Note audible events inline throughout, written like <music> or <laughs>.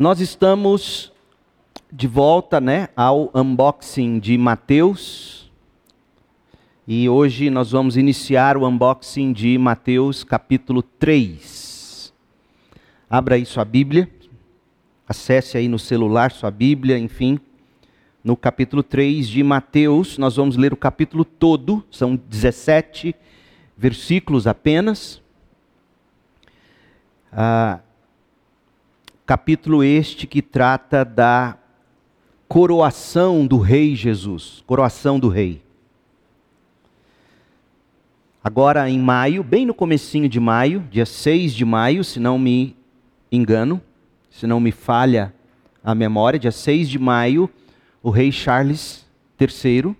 Nós estamos de volta, né, ao unboxing de Mateus. E hoje nós vamos iniciar o unboxing de Mateus capítulo 3. Abra aí sua Bíblia. Acesse aí no celular sua Bíblia, enfim. No capítulo 3 de Mateus, nós vamos ler o capítulo todo, são 17 versículos apenas. Ah, capítulo este que trata da coroação do rei Jesus, coroação do rei. Agora em maio, bem no comecinho de maio, dia 6 de maio, se não me engano, se não me falha a memória, dia 6 de maio, o rei Charles III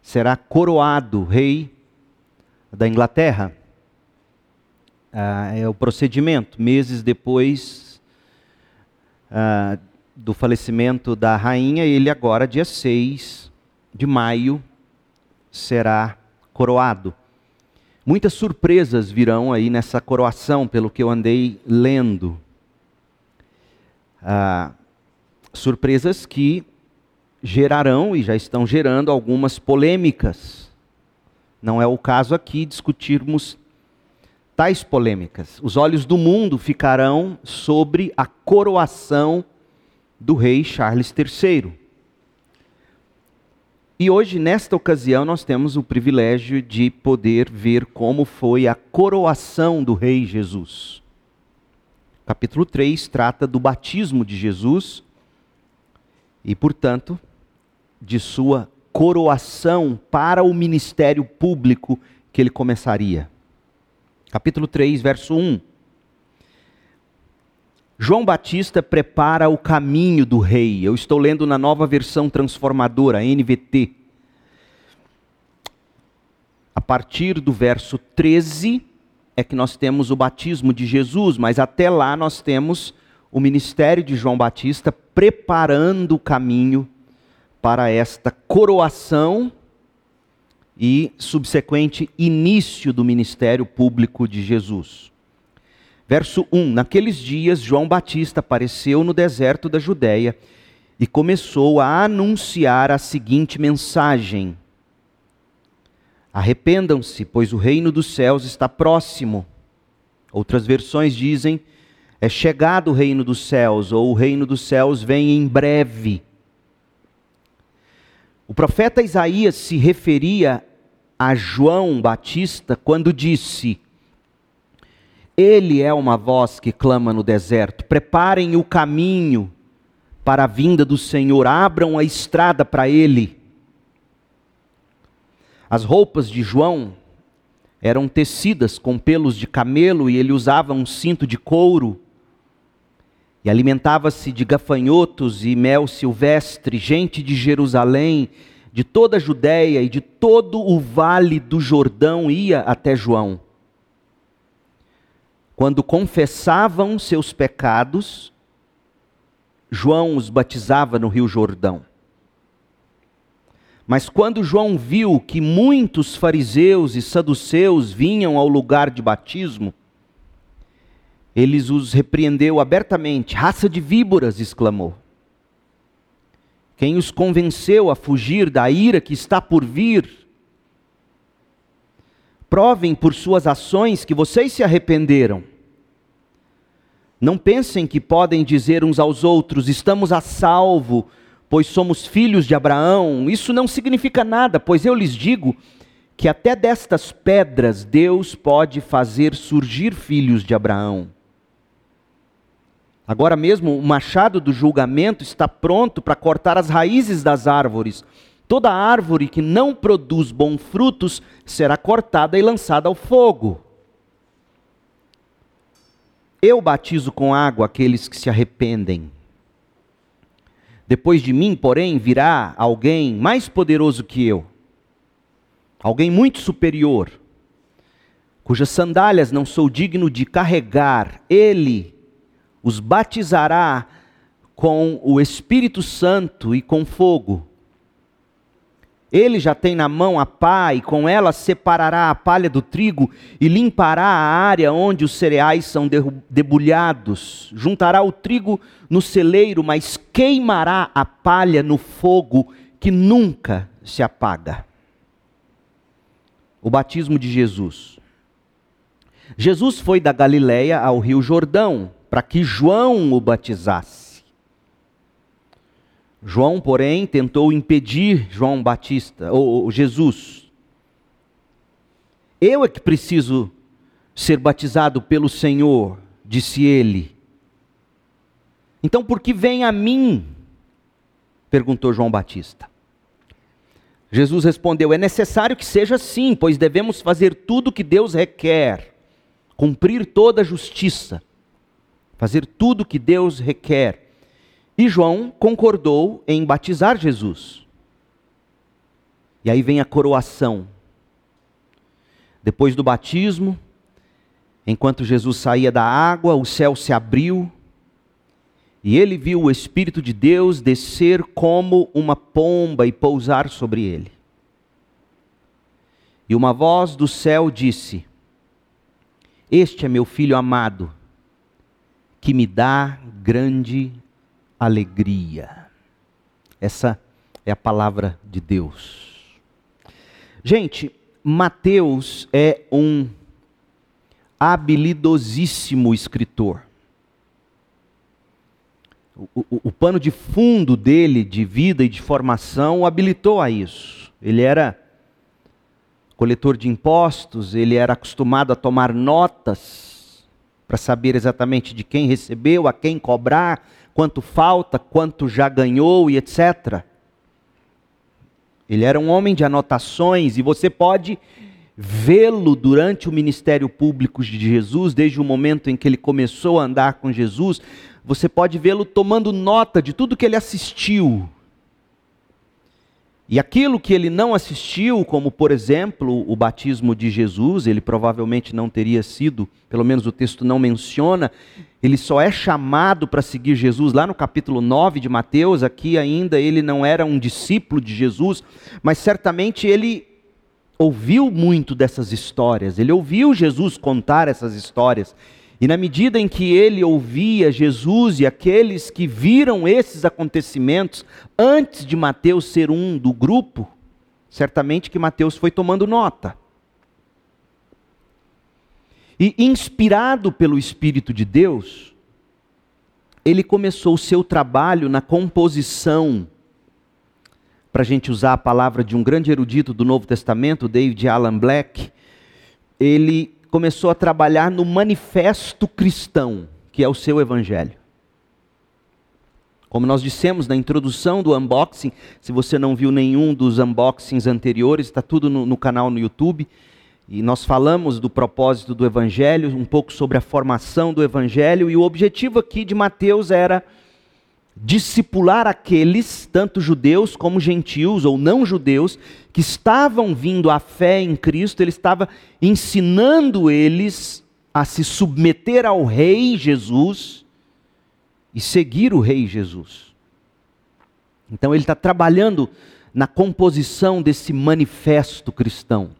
será coroado rei da Inglaterra. Ah, é o procedimento. Meses depois uh, do falecimento da rainha, ele agora, dia 6 de maio, será coroado. Muitas surpresas virão aí nessa coroação, pelo que eu andei lendo. Uh, surpresas que gerarão e já estão gerando algumas polêmicas. Não é o caso aqui discutirmos tais polêmicas. Os olhos do mundo ficarão sobre a coroação do rei Charles III. E hoje, nesta ocasião, nós temos o privilégio de poder ver como foi a coroação do rei Jesus. Capítulo 3 trata do batismo de Jesus e, portanto, de sua coroação para o ministério público que ele começaria capítulo 3, verso 1. João Batista prepara o caminho do rei. Eu estou lendo na nova versão transformadora, NVT. A partir do verso 13 é que nós temos o batismo de Jesus, mas até lá nós temos o ministério de João Batista preparando o caminho para esta coroação e subsequente início do ministério público de Jesus. Verso 1: Naqueles dias, João Batista apareceu no deserto da Judéia e começou a anunciar a seguinte mensagem: Arrependam-se, pois o reino dos céus está próximo. Outras versões dizem: É chegado o reino dos céus, ou o reino dos céus vem em breve. O profeta Isaías se referia a João Batista quando disse: Ele é uma voz que clama no deserto, preparem o caminho para a vinda do Senhor, abram a estrada para ele. As roupas de João eram tecidas com pelos de camelo e ele usava um cinto de couro. E alimentava-se de gafanhotos e mel silvestre, gente de Jerusalém de toda a Judéia e de todo o vale do Jordão ia até João. Quando confessavam seus pecados, João os batizava no Rio Jordão. Mas quando João viu que muitos fariseus e saduceus vinham ao lugar de batismo, eles os repreendeu abertamente. Raça de víboras, exclamou. Quem os convenceu a fugir da ira que está por vir? Provem por suas ações que vocês se arrependeram. Não pensem que podem dizer uns aos outros: estamos a salvo, pois somos filhos de Abraão. Isso não significa nada, pois eu lhes digo que até destas pedras Deus pode fazer surgir filhos de Abraão. Agora mesmo o machado do julgamento está pronto para cortar as raízes das árvores. Toda árvore que não produz bons frutos será cortada e lançada ao fogo. Eu batizo com água aqueles que se arrependem. Depois de mim, porém, virá alguém mais poderoso que eu, alguém muito superior, cujas sandálias não sou digno de carregar. Ele os batizará com o Espírito Santo e com fogo. Ele já tem na mão a pá, e com ela separará a palha do trigo e limpará a área onde os cereais são debulhados. Juntará o trigo no celeiro, mas queimará a palha no fogo que nunca se apaga. O batismo de Jesus. Jesus foi da Galiléia ao Rio Jordão para que João o batizasse. João, porém, tentou impedir João Batista, ou, ou Jesus. Eu é que preciso ser batizado pelo Senhor, disse ele. Então, por que vem a mim? perguntou João Batista. Jesus respondeu: É necessário que seja assim, pois devemos fazer tudo o que Deus requer, cumprir toda a justiça, fazer tudo o que Deus requer. E João concordou em batizar Jesus. E aí vem a coroação. Depois do batismo, enquanto Jesus saía da água, o céu se abriu e ele viu o Espírito de Deus descer como uma pomba e pousar sobre ele. E uma voz do céu disse: Este é meu filho amado, que me dá grande alegria. Essa é a palavra de Deus. Gente, Mateus é um habilidosíssimo escritor. O, o, o, pano de fundo dele, de vida e de formação, o habilitou a isso. Ele era coletor de impostos, ele era acostumado a tomar notas para saber exatamente de quem recebeu, a quem cobrar, quanto falta, quanto já ganhou e etc. Ele era um homem de anotações e você pode vê-lo durante o ministério público de Jesus, desde o momento em que ele começou a andar com Jesus, você pode vê-lo tomando nota de tudo que ele assistiu, e aquilo que ele não assistiu, como por exemplo o batismo de Jesus, ele provavelmente não teria sido, pelo menos o texto não menciona, ele só é chamado para seguir Jesus lá no capítulo 9 de Mateus, aqui ainda ele não era um discípulo de Jesus, mas certamente ele ouviu muito dessas histórias, ele ouviu Jesus contar essas histórias. E na medida em que ele ouvia Jesus e aqueles que viram esses acontecimentos antes de Mateus ser um do grupo, certamente que Mateus foi tomando nota. E inspirado pelo Espírito de Deus, ele começou o seu trabalho na composição, para a gente usar a palavra de um grande erudito do Novo Testamento, David Alan Black, ele começou a trabalhar no manifesto cristão, que é o seu evangelho. Como nós dissemos na introdução do unboxing, se você não viu nenhum dos unboxings anteriores, está tudo no, no, canal no YouTube. E nós falamos do propósito do Evangelho, um pouco sobre a formação do Evangelho, e o objetivo aqui de Mateus era discipular aqueles, tanto judeus como gentios ou não judeus, que estavam vindo à fé em Cristo, ele estava ensinando eles a se submeter ao Rei Jesus e seguir o Rei Jesus. Então ele está trabalhando na composição desse manifesto cristão.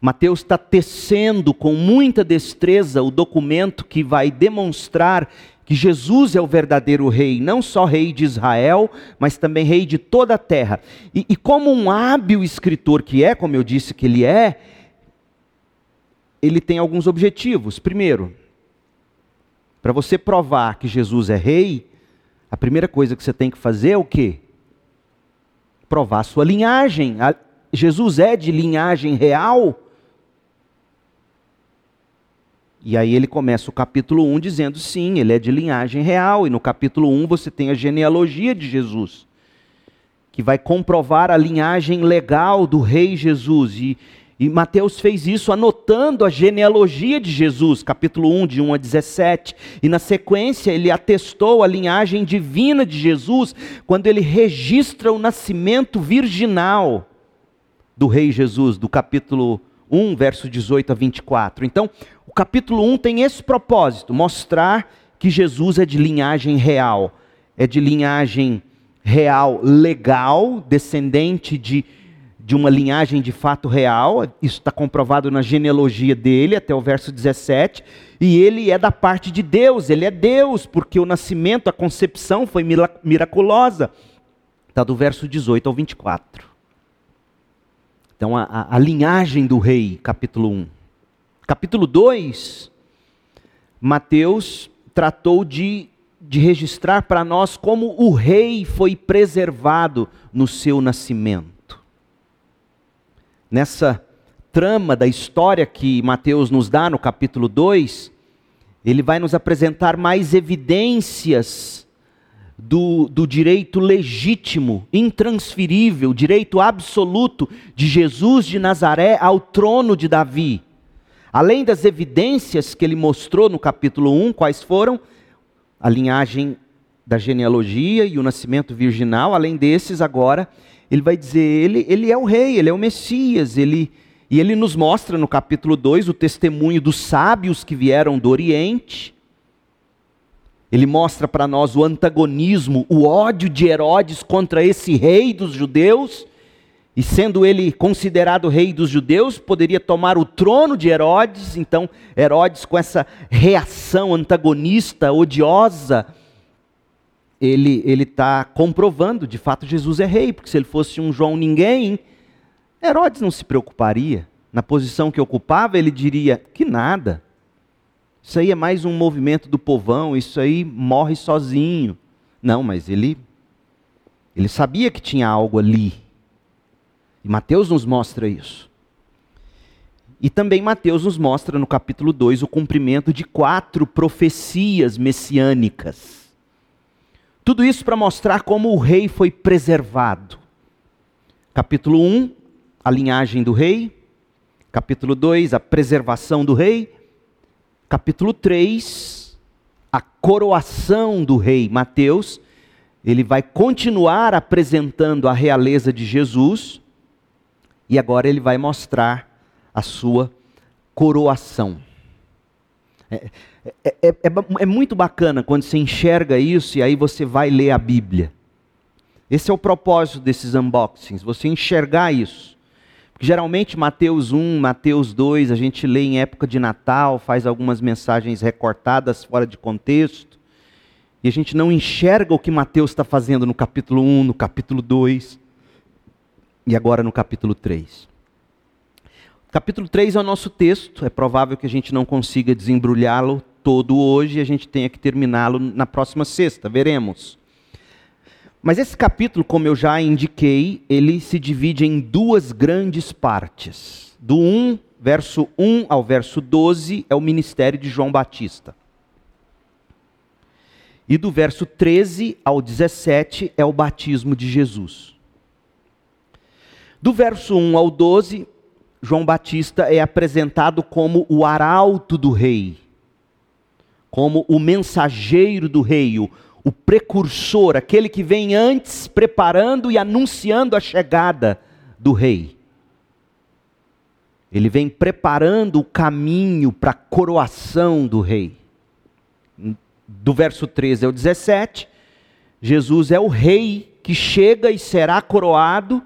Mateus está tecendo com muita destreza o documento que vai demonstrar que Jesus é o verdadeiro rei, não só rei de Israel, mas também rei de toda a terra. E, e, como um hábil escritor que é, como eu disse que ele é, ele tem alguns objetivos. Primeiro, para você provar que Jesus é rei, a primeira coisa que você tem que fazer é o quê? Provar a sua linhagem. Jesus é de linhagem real. E aí ele começa o capítulo 1 dizendo sim, ele é de linhagem real. E no capítulo 1 você tem a genealogia de Jesus, que vai comprovar a linhagem legal do rei Jesus. E, e Mateus fez isso anotando a genealogia de Jesus, capítulo 1, de 1 a 17. E na sequência ele atestou a linhagem divina de Jesus, quando ele registra o nascimento virginal do rei Jesus, do capítulo 1, verso 18 a 24. Então, o capítulo 1 tem esse propósito: mostrar que Jesus é de linhagem real, é de linhagem real legal, descendente de, de uma linhagem de fato real, isso está comprovado na genealogia dele, até o verso 17, e ele é da parte de Deus, ele é Deus, porque o nascimento, a concepção foi miraculosa. Está do verso 18 ao 24. Então, a, a, a linhagem do rei, capítulo 1. Capítulo 2, Mateus tratou de, de registrar para nós como o rei foi preservado no seu nascimento. Nessa trama da história que Mateus nos dá no capítulo 2, ele vai nos apresentar mais evidências do, do direito legítimo, intransferível, direito absoluto de Jesus de Nazaré ao trono de Davi. Além das evidências que ele mostrou no capítulo 1, quais foram? A linhagem da genealogia e o nascimento virginal, além desses, agora, ele vai dizer: ele, ele é o rei, ele é o Messias, ele, e ele nos mostra no capítulo 2 o testemunho dos sábios que vieram do Oriente. Ele mostra para nós o antagonismo, o ódio de Herodes contra esse rei dos judeus. E sendo ele considerado rei dos judeus, poderia tomar o trono de Herodes. Então, Herodes, com essa reação antagonista, odiosa, ele está comprovando, de fato, Jesus é rei, porque se ele fosse um João ninguém, Herodes não se preocuparia. Na posição que ocupava, ele diria: que nada. Isso aí é mais um movimento do povão, isso aí morre sozinho. Não, mas ele ele sabia que tinha algo ali. E Mateus nos mostra isso. E também Mateus nos mostra no capítulo 2 o cumprimento de quatro profecias messiânicas. Tudo isso para mostrar como o rei foi preservado. Capítulo 1, a linhagem do rei. Capítulo 2, a preservação do rei. Capítulo 3, a coroação do rei. Mateus, ele vai continuar apresentando a realeza de Jesus. E agora ele vai mostrar a sua coroação. É, é, é, é, muito bacana quando você enxerga isso e aí você vai ler a Bíblia. Esse é o propósito desses unboxings, você enxergar isso. Geralmente Mateus 1, Mateus 2, a gente lê em época de Natal, faz algumas mensagens recortadas fora de contexto, e a gente não enxerga o que Mateus está fazendo no capítulo 1, no capítulo 2 e agora no capítulo 3. Capítulo 3 é o nosso texto, é provável que a gente não consiga desembrulhá-lo todo hoje e a gente tenha que terminá-lo na próxima sexta, veremos. Mas esse capítulo, como eu já indiquei, ele se divide em duas grandes partes. Do 1, verso 1 ao verso 12 é o ministério de João Batista. E do verso 13 ao 17 é o batismo de Jesus. Do verso 1 ao 12, João Batista é apresentado como o arauto do rei, como o mensageiro do rei, o, o precursor, aquele que vem antes preparando e anunciando a chegada do rei. Ele vem preparando o caminho para a coroação do rei. Do verso 13 ao 17, Jesus é o rei que chega e será coroado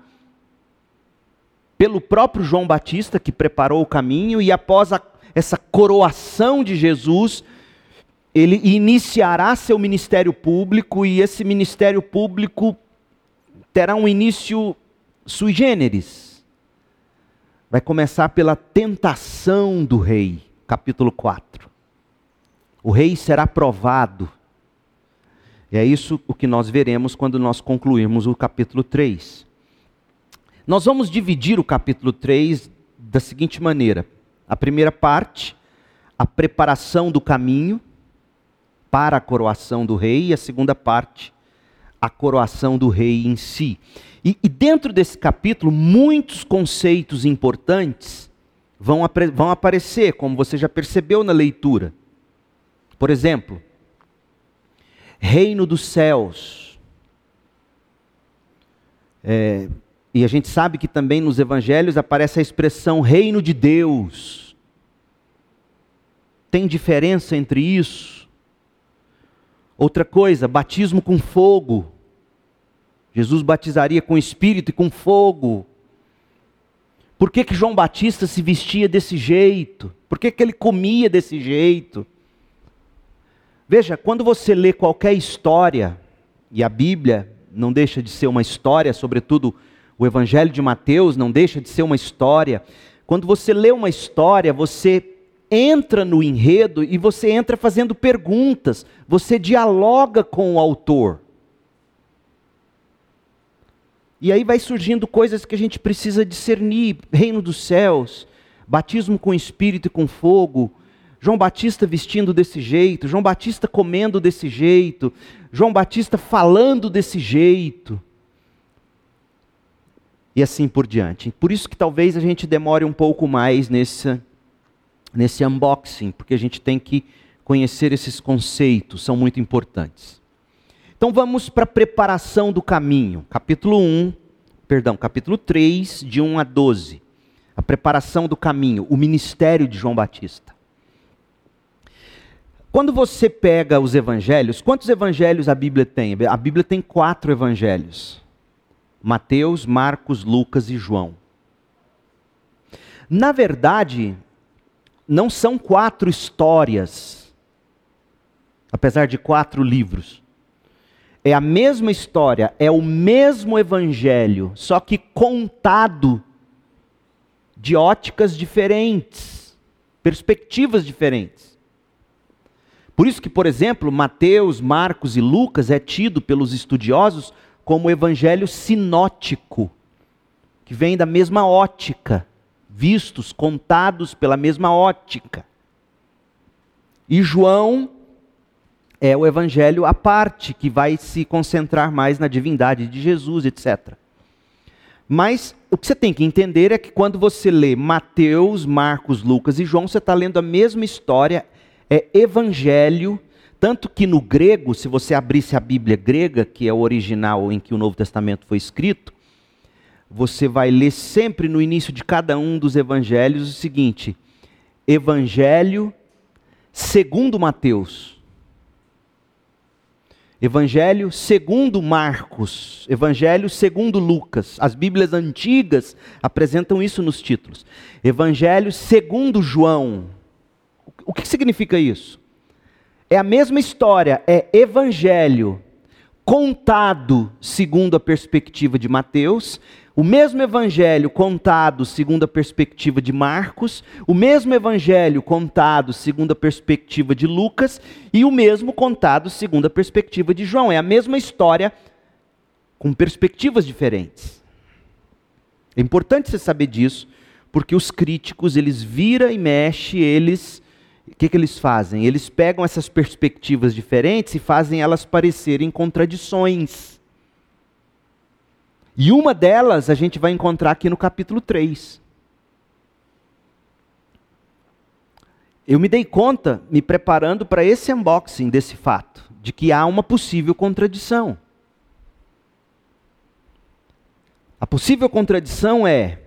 pelo próprio João Batista, que preparou o caminho, e após a, essa coroação de Jesus, ele iniciará seu ministério público e esse ministério público terá um início sui generis. Vai começar pela tentação do rei, capítulo 4. O rei será provado. E é isso o que nós veremos quando nós concluirmos o capítulo 3. Nós vamos dividir o capítulo 3 da seguinte maneira: a primeira parte, a preparação do caminho para a coroação do rei, e a segunda parte, a coroação do rei em si. E, e dentro desse capítulo, muitos conceitos importantes vão, vão aparecer, como você já percebeu na leitura. Por exemplo, reino dos céus. É, e a gente sabe que também nos evangelhos aparece a expressão reino de Deus. Tem diferença entre isso? Outra coisa, batismo com fogo. Jesus batizaria com espírito e com fogo. Por que, que João Batista se vestia desse jeito? Por que, que ele comia desse jeito? Veja, quando você lê qualquer história, e a Bíblia não deixa de ser uma história, sobretudo o Evangelho de Mateus não deixa de ser uma história. Quando você lê uma história, você entra no enredo e você entra fazendo perguntas, você dialoga com o autor. E aí vai surgindo coisas que a gente precisa discernir: reino dos céus, batismo com espírito e com fogo, João Batista vestindo desse jeito, João Batista comendo desse jeito, João Batista falando desse jeito. E assim por diante. Por isso que talvez a gente demore um pouco mais nesse, nesse unboxing, porque a gente tem que conhecer esses conceitos, são muito importantes. Então vamos para a preparação do caminho. Capítulo 1, perdão, capítulo 3, de 1 a 12. A preparação do caminho, o ministério de João Batista. Quando você pega os evangelhos, quantos evangelhos a Bíblia tem? A Bíblia tem quatro evangelhos: Mateus, Marcos, Lucas e João. Na verdade, não são quatro histórias, apesar de quatro livros. É a mesma história, é o mesmo evangelho, só que contado de óticas diferentes, perspectivas diferentes. Por isso que, por exemplo, Mateus, Marcos e Lucas é tido pelos estudiosos como evangelho sinótico, que vem da mesma ótica, vistos, contados pela mesma ótica. E João é o evangelho à parte, que vai se concentrar mais na divindade de Jesus, etc. Mas o que você tem que entender é que quando você lê Mateus, Marcos, Lucas e João, você está lendo a mesma história, é evangelho, tanto que no grego, se você abrisse a Bíblia grega, que é o original em que o Novo Testamento foi escrito, você vai ler sempre no início de cada um dos evangelhos o seguinte: Evangelho segundo Mateus. Evangelho segundo Marcos, Evangelho segundo Lucas. As Bíblias antigas apresentam isso nos títulos. Evangelho segundo João. O que significa isso? É a mesma história, é evangelho contado segundo a perspectiva de Mateus o mesmo evangelho contado segundo a perspectiva de Marcos, o mesmo evangelho contado segundo a perspectiva de Lucas e o mesmo contado segundo a perspectiva de João. É a mesma história com perspectivas diferentes. É importante você saber disso, porque os críticos, eles vira e mexe, eles o que, que eles fazem? Eles pegam essas perspectivas diferentes e fazem elas parecerem contradições. E uma delas a gente vai encontrar aqui no capítulo 3. Eu me dei conta, me preparando para esse unboxing desse fato, de que há uma possível contradição. A possível contradição é,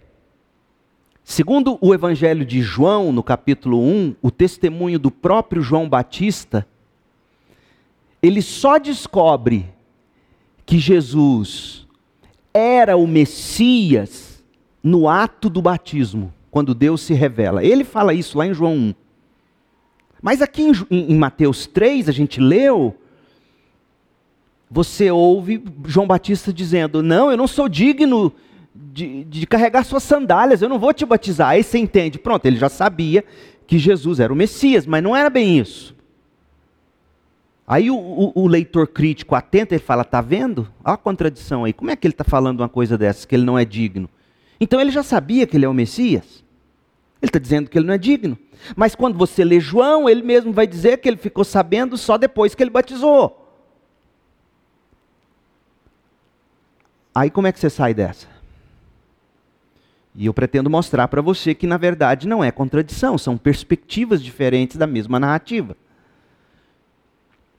segundo o Evangelho de João, no capítulo 1, o testemunho do próprio João Batista, ele só descobre que Jesus era o Messias no ato do batismo, quando Deus se revela. Ele fala isso lá em João 1. Mas aqui em, em Mateus 3, a gente leu, você ouve João Batista dizendo: Não, eu não sou digno de, de, carregar suas sandálias, eu não vou te batizar. Aí você entende, pronto, ele já sabia que Jesus era o Messias, mas não era bem isso. Aí o, o, o, leitor crítico atento, ele fala, tá vendo? Olha a contradição aí. Como é que ele está falando uma coisa dessa, que ele não é digno? Então ele já sabia que ele é o Messias. Ele está dizendo que ele não é digno. Mas quando você lê João, ele mesmo vai dizer que ele ficou sabendo só depois que ele batizou. Aí como é que você sai dessa? E eu pretendo mostrar para você que, na verdade, não é contradição, são perspectivas diferentes da mesma narrativa.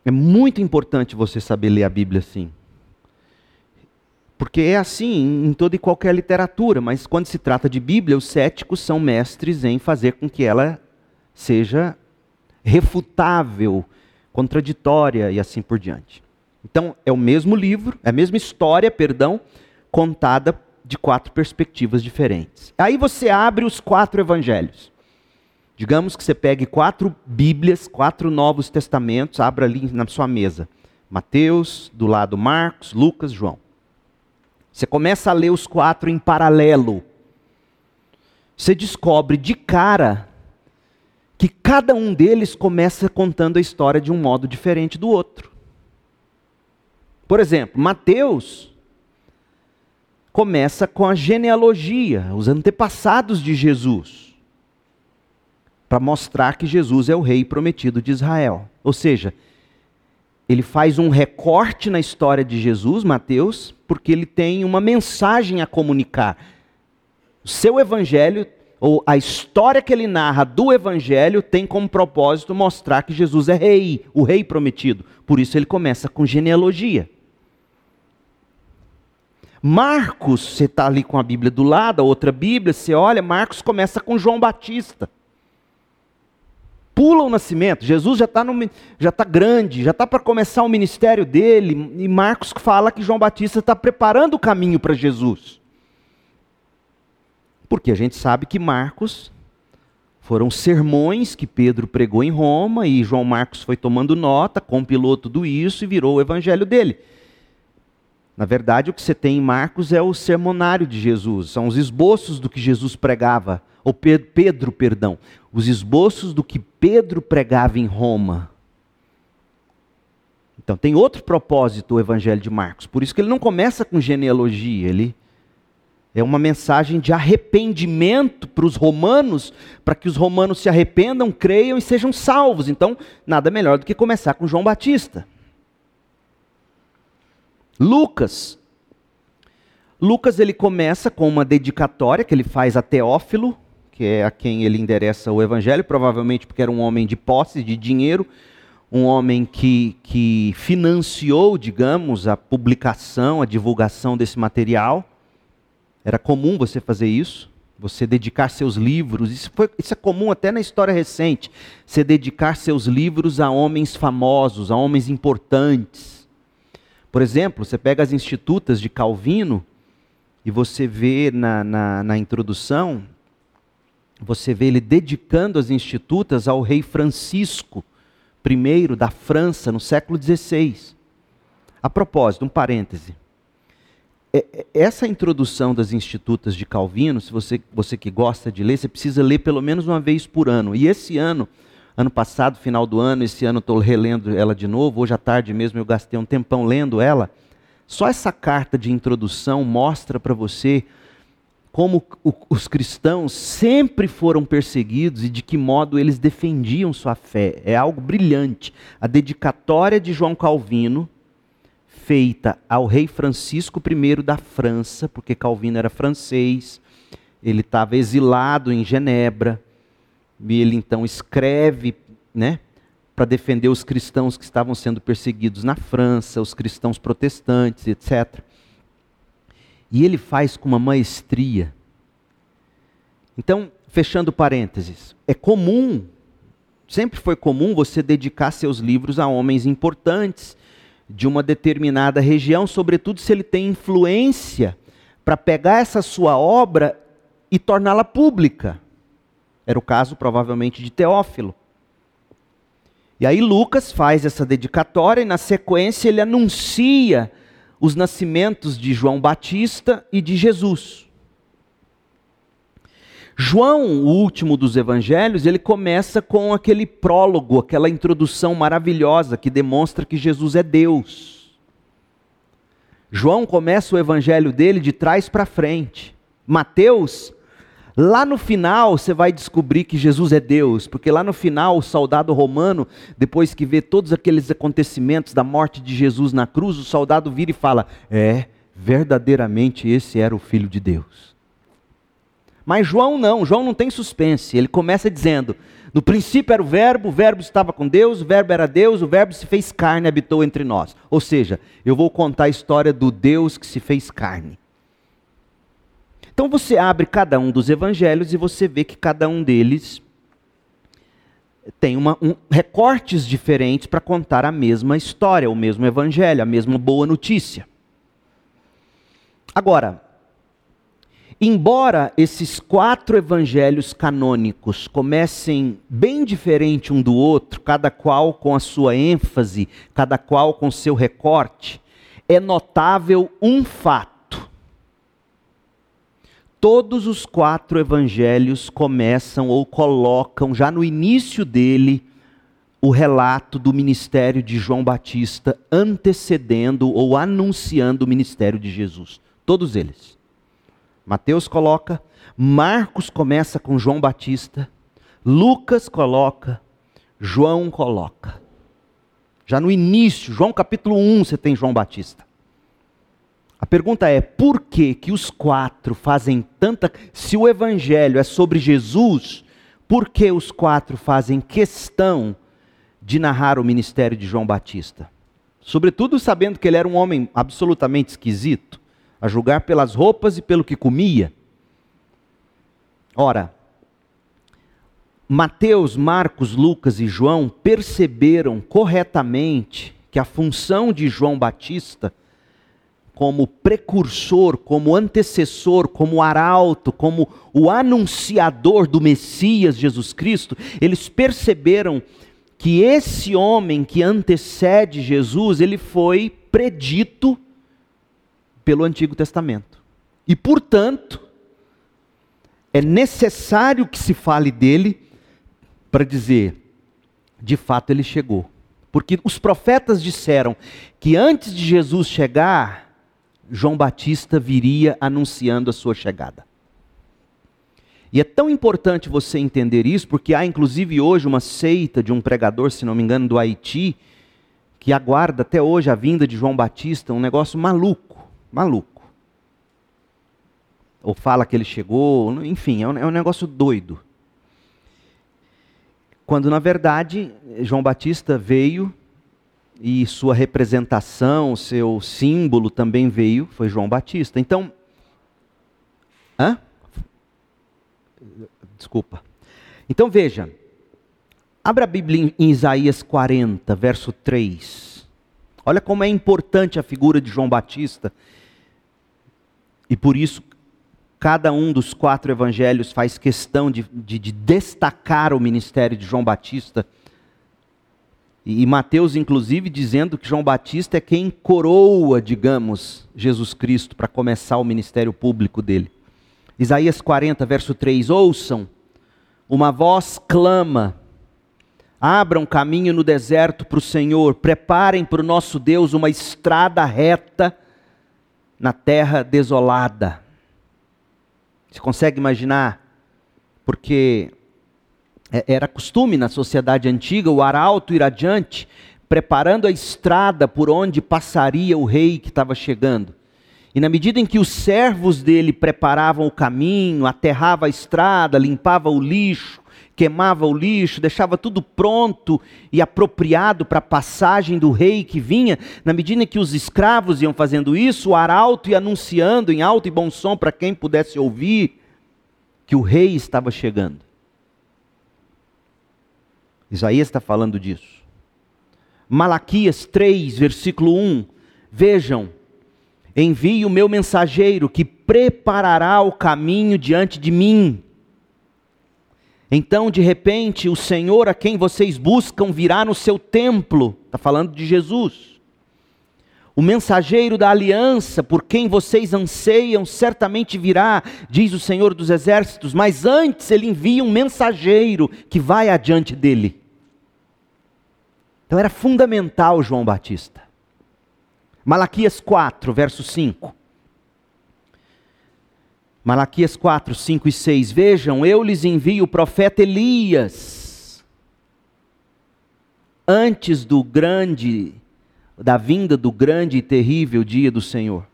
É muito importante você saber ler a Bíblia assim. Porque é assim em toda e qualquer literatura, mas quando se trata de Bíblia, os céticos são mestres em fazer com que ela seja refutável, contraditória e assim por diante. Então, é o mesmo livro, é a mesma história, perdão, contada de quatro perspectivas diferentes. Aí você abre os quatro evangelhos. Digamos que você pegue quatro Bíblias, quatro Novos Testamentos, abra ali na sua mesa. Mateus, do lado Marcos, Lucas, João. Você começa a ler os quatro em paralelo. Você descobre de cara que cada um deles começa contando a história de um modo diferente do outro. Por exemplo, Mateus começa com a genealogia, os antepassados de Jesus, para mostrar que Jesus é o rei prometido de Israel. Ou seja, ele faz um recorte na história de Jesus, Mateus, porque ele tem uma mensagem a comunicar. O seu evangelho, ou a história que ele narra do evangelho, tem como propósito mostrar que Jesus é rei, o rei prometido. Por isso ele começa com genealogia. Marcos, você está ali com a Bíblia do lado, a outra Bíblia, você olha, Marcos começa com João Batista pula o nascimento. Jesus já está já tá grande, já está para começar o ministério dele, e Marcos fala que João Batista está preparando o caminho para Jesus. Porque a gente sabe que Marcos foram sermões que Pedro pregou em Roma e João Marcos foi tomando nota, compilou tudo isso e virou o evangelho dele. Na verdade, o que você tem em Marcos é o sermonário de Jesus, são os esboços do que Jesus pregava, ou Pedro, perdão, os esboços do que Pedro pregava em Roma. Então tem outro propósito o Evangelho de Marcos, por isso que ele não começa com genealogia, ele é uma mensagem de arrependimento para os romanos, para que os romanos se arrependam, creiam e sejam salvos. Então, nada melhor do que começar com João Batista. Lucas. Lucas ele começa com uma dedicatória que ele faz a Teófilo, que é a quem ele endereça o evangelho, provavelmente porque era um homem de posse, de dinheiro, um homem que, que financiou, digamos, a publicação, a divulgação desse material. Era comum você fazer isso, você dedicar seus livros. Isso, foi, isso é comum até na história recente. Você dedicar seus livros a homens famosos, a homens importantes. Por exemplo, você pega as institutas de Calvino e você vê na, na, na introdução, você vê ele dedicando as institutas ao rei Francisco I da França no século XVI. A propósito, um parêntese. É, é, essa introdução das institutas de Calvino, se você, você que gosta de ler, você precisa ler pelo menos uma vez por ano. E esse ano, Ano passado, final do ano, esse ano estou relendo ela de novo. Hoje à tarde mesmo eu gastei um tempão lendo ela. Só essa carta de introdução mostra para você como os cristãos sempre foram perseguidos e de que modo eles defendiam sua fé. É algo brilhante. A dedicatória de João Calvino, feita ao rei Francisco I da França, porque Calvino era francês, ele estava exilado em Genebra. E ele então escreve, né, para defender os cristãos que estavam sendo perseguidos na França, os cristãos protestantes, etc. E ele faz com uma maestria. Então, fechando parênteses, é comum, sempre foi comum você dedicar seus livros a homens importantes de uma determinada região, sobretudo se ele tem influência para pegar essa sua obra e torná-la pública. Era o caso, provavelmente, de Teófilo. E aí Lucas faz essa dedicatória e, na sequência, ele anuncia os nascimentos de João Batista e de Jesus. João, o último dos evangelhos, ele começa com aquele prólogo, aquela introdução maravilhosa que demonstra que Jesus é Deus. João começa o evangelho dele de trás para frente. Mateus Lá no final você vai descobrir que Jesus é Deus, porque lá no final o soldado romano, depois que vê todos aqueles acontecimentos da morte de Jesus na cruz, o soldado vira e fala: É, verdadeiramente esse era o Filho de Deus. Mas João não, João não tem suspense, ele começa dizendo: No princípio era o Verbo, o Verbo estava com Deus, o Verbo era Deus, o Verbo se fez carne e habitou entre nós. Ou seja, eu vou contar a história do Deus que se fez carne. Então você abre cada um dos evangelhos e você vê que cada um deles têm uma, um, recortes diferentes para contar a mesma história, o mesmo evangelho, a mesma boa notícia. Agora, embora esses quatro evangelhos canônicos comecem bem diferente um do outro, cada qual com a sua ênfase, cada qual com seu recorte, é notável um fato. Todos os quatro evangelhos começam ou colocam, já no início dele, o relato do ministério de João Batista, antecedendo ou anunciando o ministério de Jesus. Todos eles. Mateus coloca, Marcos começa com João Batista, Lucas coloca, João coloca. Já no início, João capítulo 1, você tem João Batista. A pergunta é: por que que os quatro fazem tanta. Se o evangelho é sobre Jesus, por que os quatro fazem questão de narrar o ministério de João Batista? Sobretudo sabendo que ele era um homem absolutamente esquisito, a julgar pelas roupas e pelo que comia. Ora, Mateus, Marcos, Lucas e João perceberam corretamente que a função de João Batista, como precursor, como antecessor, como arauto, como o anunciador do Messias Jesus Cristo, eles perceberam que esse homem que antecede Jesus, ele foi predito pelo Antigo Testamento. E, portanto, é necessário que se fale dele para dizer, de fato ele chegou. Porque os profetas disseram que antes de Jesus chegar, João Batista viria anunciando a sua chegada. E é tão importante você entender isso, porque há inclusive hoje uma seita de um pregador, se não me engano, do Haiti, que aguarda até hoje a vinda de João Batista, um negócio maluco, maluco. Ou fala que ele chegou, enfim, é um, é um negócio doido. Quando na verdade João Batista veio e sua representação, seu símbolo também veio, foi João Batista. Então, hã? Desculpa. Então veja, abra a Bíblia em Isaías 40, verso 3. Olha como é importante a figura de João Batista. E por isso Cada um dos quatro evangelhos faz questão de, de, de destacar o ministério de João Batista. E, Mateus, inclusive, dizendo que João Batista é quem coroa, digamos, Jesus Cristo para começar o ministério público dele. Isaías 40, verso 3: Ouçam, uma voz clama, abram caminho no deserto para o Senhor, preparem para o nosso Deus uma estrada reta na terra desolada. Você consegue imaginar? Porque era costume na sociedade antiga o arauto ir adiante, preparando a estrada por onde passaria o rei que estava chegando. E na medida em que os servos dele preparavam o caminho, aterrava a estrada, limpava o lixo, queimava o lixo, deixava tudo pronto e apropriado para a passagem do rei que vinha, na medida em que os escravos iam fazendo isso, o arauto ia anunciando em alto e bom som para quem pudesse ouvir que o rei estava chegando. Isaías está falando disso. Malaquias 3, versículo 1. Vejam, envie o meu mensageiro que preparará o caminho diante de mim. Então, de repente, o Senhor a quem vocês buscam virá no seu templo. Está falando de Jesus. O mensageiro da aliança, por quem vocês anseiam, certamente virá, diz o Senhor dos Exércitos, mas antes ele envia um mensageiro que vai adiante dele. Então era fundamental João Batista. Malaquias 4, verso 5. Malaquias 4, 5 e 6. Vejam, eu lhes envio o profeta Elias. Antes do grande, da vinda do grande e terrível dia do Senhor.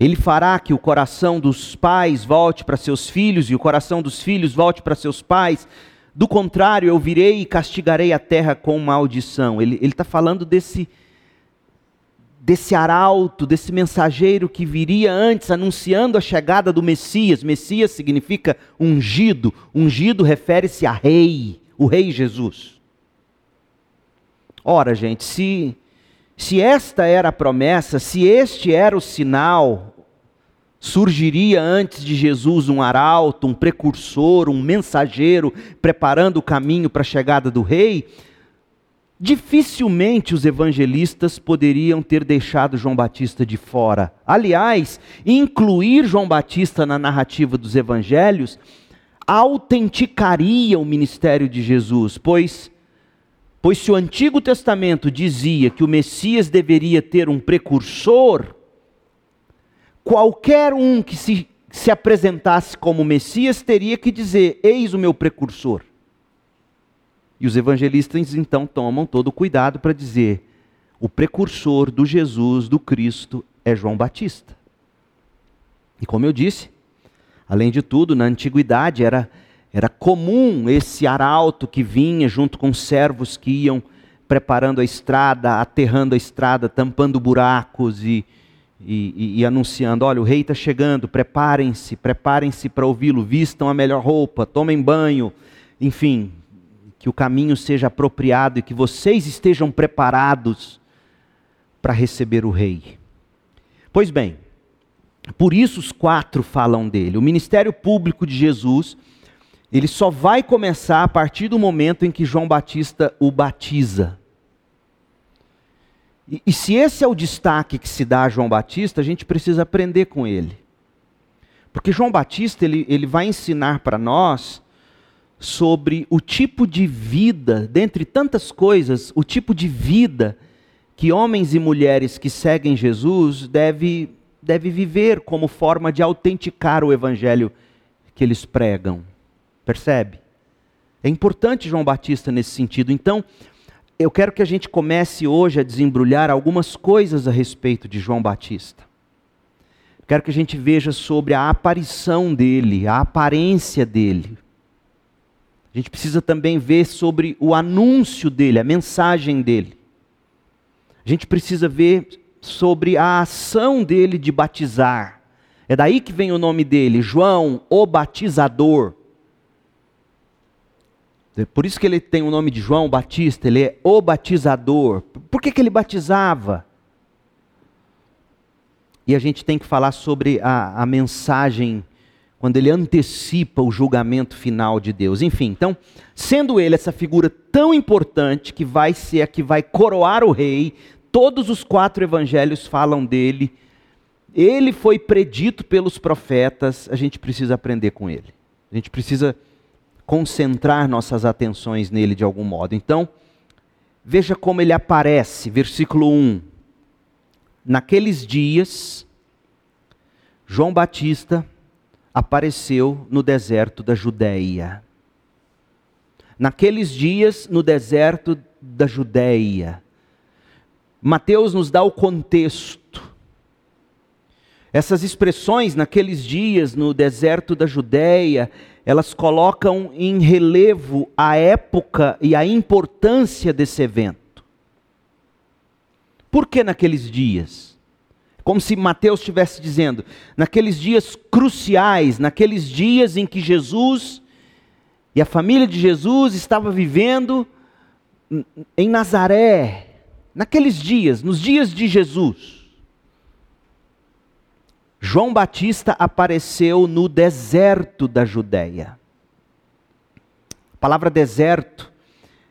Ele fará que o coração dos pais volte para seus filhos e o coração dos filhos volte para seus pais. Do contrário, eu virei e castigarei a terra com maldição. Ele está falando desse desse arauto, desse mensageiro que viria antes anunciando a chegada do Messias. Messias significa ungido. Ungido refere-se a rei, o rei Jesus. Ora, gente, se se esta era a promessa, se este era o sinal, surgiria antes de Jesus um arauto, um precursor, um mensageiro preparando o caminho para a chegada do rei, dificilmente os evangelistas poderiam ter deixado João Batista de fora. Aliás, incluir João Batista na narrativa dos evangelhos autenticaria o ministério de Jesus, pois pois se o Antigo Testamento dizia que o Messias deveria ter um precursor, qualquer um que se, se apresentasse como Messias teria que dizer: Eis o meu precursor. E os evangelistas então tomam todo o cuidado para dizer: o precursor do Jesus, do Cristo, é João Batista. E como eu disse, além de tudo, na antiguidade era, era comum esse arauto que vinha junto com servos que iam preparando a estrada, aterrando a estrada, tampando buracos e, e, e, e anunciando: olha, o rei está chegando, preparem-se, preparem-se para ouvi-lo, vistam a melhor roupa, tomem banho, enfim, que o caminho seja apropriado e que vocês estejam preparados para receber o rei. Pois bem, por isso os quatro falam dele. O ministério público de Jesus, ele só vai começar a partir do momento em que João Batista o batiza. E, e se esse é o destaque que se dá a João Batista, a gente precisa aprender com ele. Porque João Batista, ele, ele vai ensinar para nós sobre o tipo de vida, dentre tantas coisas, o tipo de vida que homens e mulheres que seguem Jesus deve, deve viver como forma de autenticar o evangelho que eles pregam. Percebe? É importante João Batista nesse sentido. Então, eu quero que a gente comece hoje a desembrulhar algumas coisas a respeito de João Batista. Quero que a gente veja sobre a aparição dele, a aparência dele, a gente precisa também ver sobre o anúncio dele, a mensagem dele. A gente precisa ver sobre a ação dele de batizar. É daí que vem o nome dele, João, o batizador. É por isso que ele tem o nome de João Batista, ele é o batizador. Por que, que ele batizava? E a gente tem que falar sobre a, a mensagem quando ele antecipa o julgamento final de Deus. Enfim, então, sendo ele essa figura tão importante que vai ser a que vai coroar o rei, todos os quatro evangelhos falam dele. Ele foi predito pelos profetas, a gente precisa aprender com ele. A gente precisa concentrar nossas atenções nele de algum modo. Então, veja como ele aparece, versículo 1. Naqueles dias, João Batista apareceu no deserto da Judéia. Naqueles dias, no deserto da Judéia. Mateus nos dá o contexto. Essas expressões, naqueles dias, no deserto da Judéia, elas colocam em relevo a época e a importância desse evento. Por que naqueles dias? Como se Mateus estivesse dizendo, naqueles dias cruciais, naqueles dias em que Jesus e a família de Jesus estava vivendo em Nazaré, naqueles dias, nos dias de Jesus. João Batista apareceu no deserto da Judéia. A palavra deserto,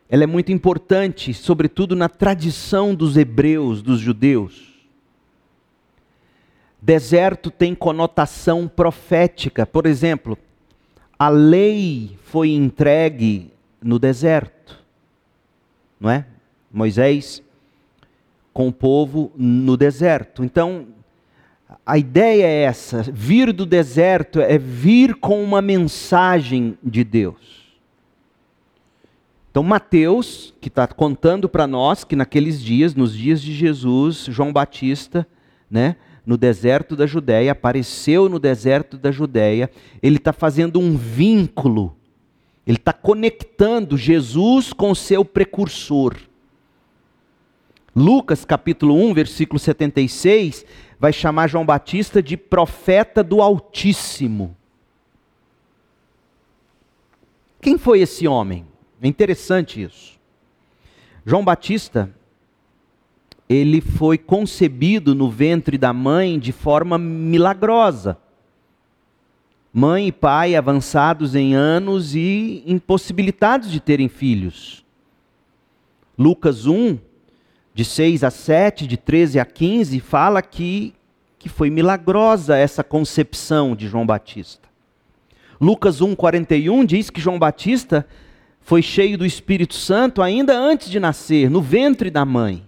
ela é muito importante, sobretudo na tradição dos hebreus, dos judeus. Deserto tem conotação profética. Por exemplo, a lei foi entregue no deserto, não é? Moisés com o povo no deserto. Então, a ideia é essa: vir do deserto é vir com uma mensagem de Deus. Então, Mateus, que está contando para nós que naqueles dias, nos dias de Jesus, João Batista, né? no deserto da Judéia, apareceu no deserto da Judéia, ele está fazendo um vínculo, ele está conectando Jesus com seu precursor. Lucas capítulo 1, versículo 76, vai chamar João Batista de profeta do Altíssimo. Quem foi esse homem? É interessante isso. João Batista, ele foi concebido no ventre da mãe de forma milagrosa. Mãe e pai avançados em anos e impossibilitados de terem filhos. Lucas 1, de 6 a 7, de 13 a 15, fala que, que foi milagrosa essa concepção de João Batista. Lucas 1, 41 diz que João Batista foi cheio do Espírito Santo ainda antes de nascer, no ventre da mãe.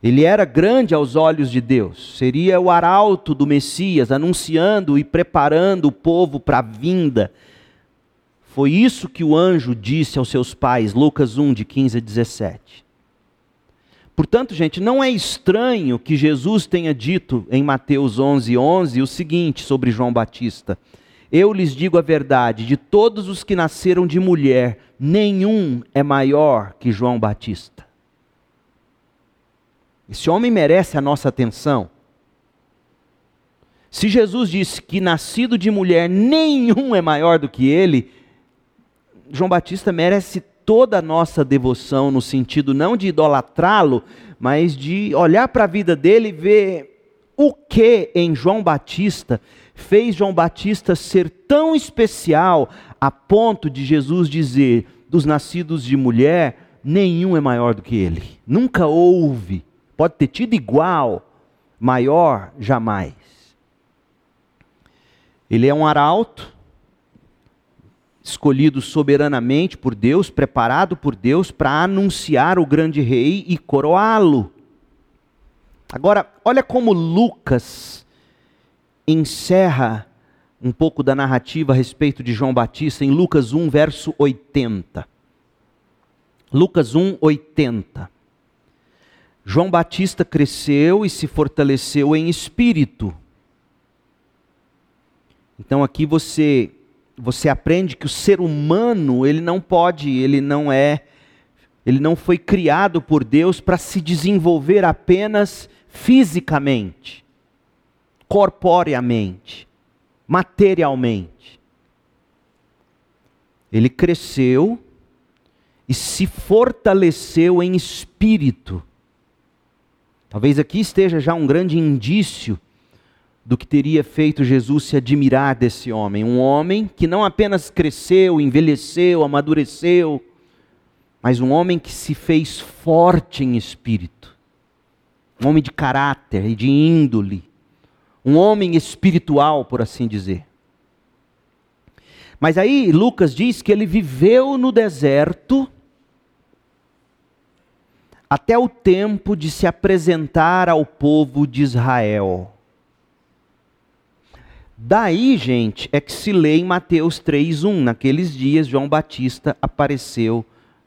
Ele era grande aos olhos de Deus, seria o arauto do Messias, anunciando e preparando o povo para a vinda. Foi isso que o anjo disse aos seus pais, Lucas 1, de 15 a 17. Portanto, gente, não é estranho que Jesus tenha dito em Mateus 11, 11 o seguinte sobre João Batista: Eu lhes digo a verdade, de todos os que nasceram de mulher, nenhum é maior que João Batista. Esse homem merece a nossa atenção. Se Jesus disse que nascido de mulher nenhum é maior do que ele, João Batista merece toda a nossa devoção, no sentido não de idolatrá-lo, mas de olhar para a vida dele e ver o que em João Batista fez João Batista ser tão especial a ponto de Jesus dizer: dos nascidos de mulher, nenhum é maior do que ele. Nunca houve Pode ter tido igual, maior, jamais. Ele é um arauto, escolhido soberanamente por Deus, preparado por Deus para anunciar o grande rei e coroá-lo. Agora, olha como Lucas encerra um pouco da narrativa a respeito de João Batista em Lucas 1, verso 80. Lucas 1, 80. João Batista cresceu e se fortaleceu em espírito. Então aqui você você aprende que o ser humano, ele não pode, ele não é, ele não foi criado por Deus para se desenvolver apenas fisicamente, corporeamente, materialmente. Ele cresceu e se fortaleceu em espírito. Talvez aqui esteja já um grande indício do que teria feito Jesus se admirar desse homem. Um homem que não apenas cresceu, envelheceu, amadureceu, mas um homem que se fez forte em espírito. Um homem de caráter e de índole. Um homem espiritual, por assim dizer. Mas aí Lucas diz que ele viveu no deserto até o tempo de se apresentar ao povo de Israel. Daí, gente, é que se lê em Mateus 3:1, naqueles dias João Batista apareceu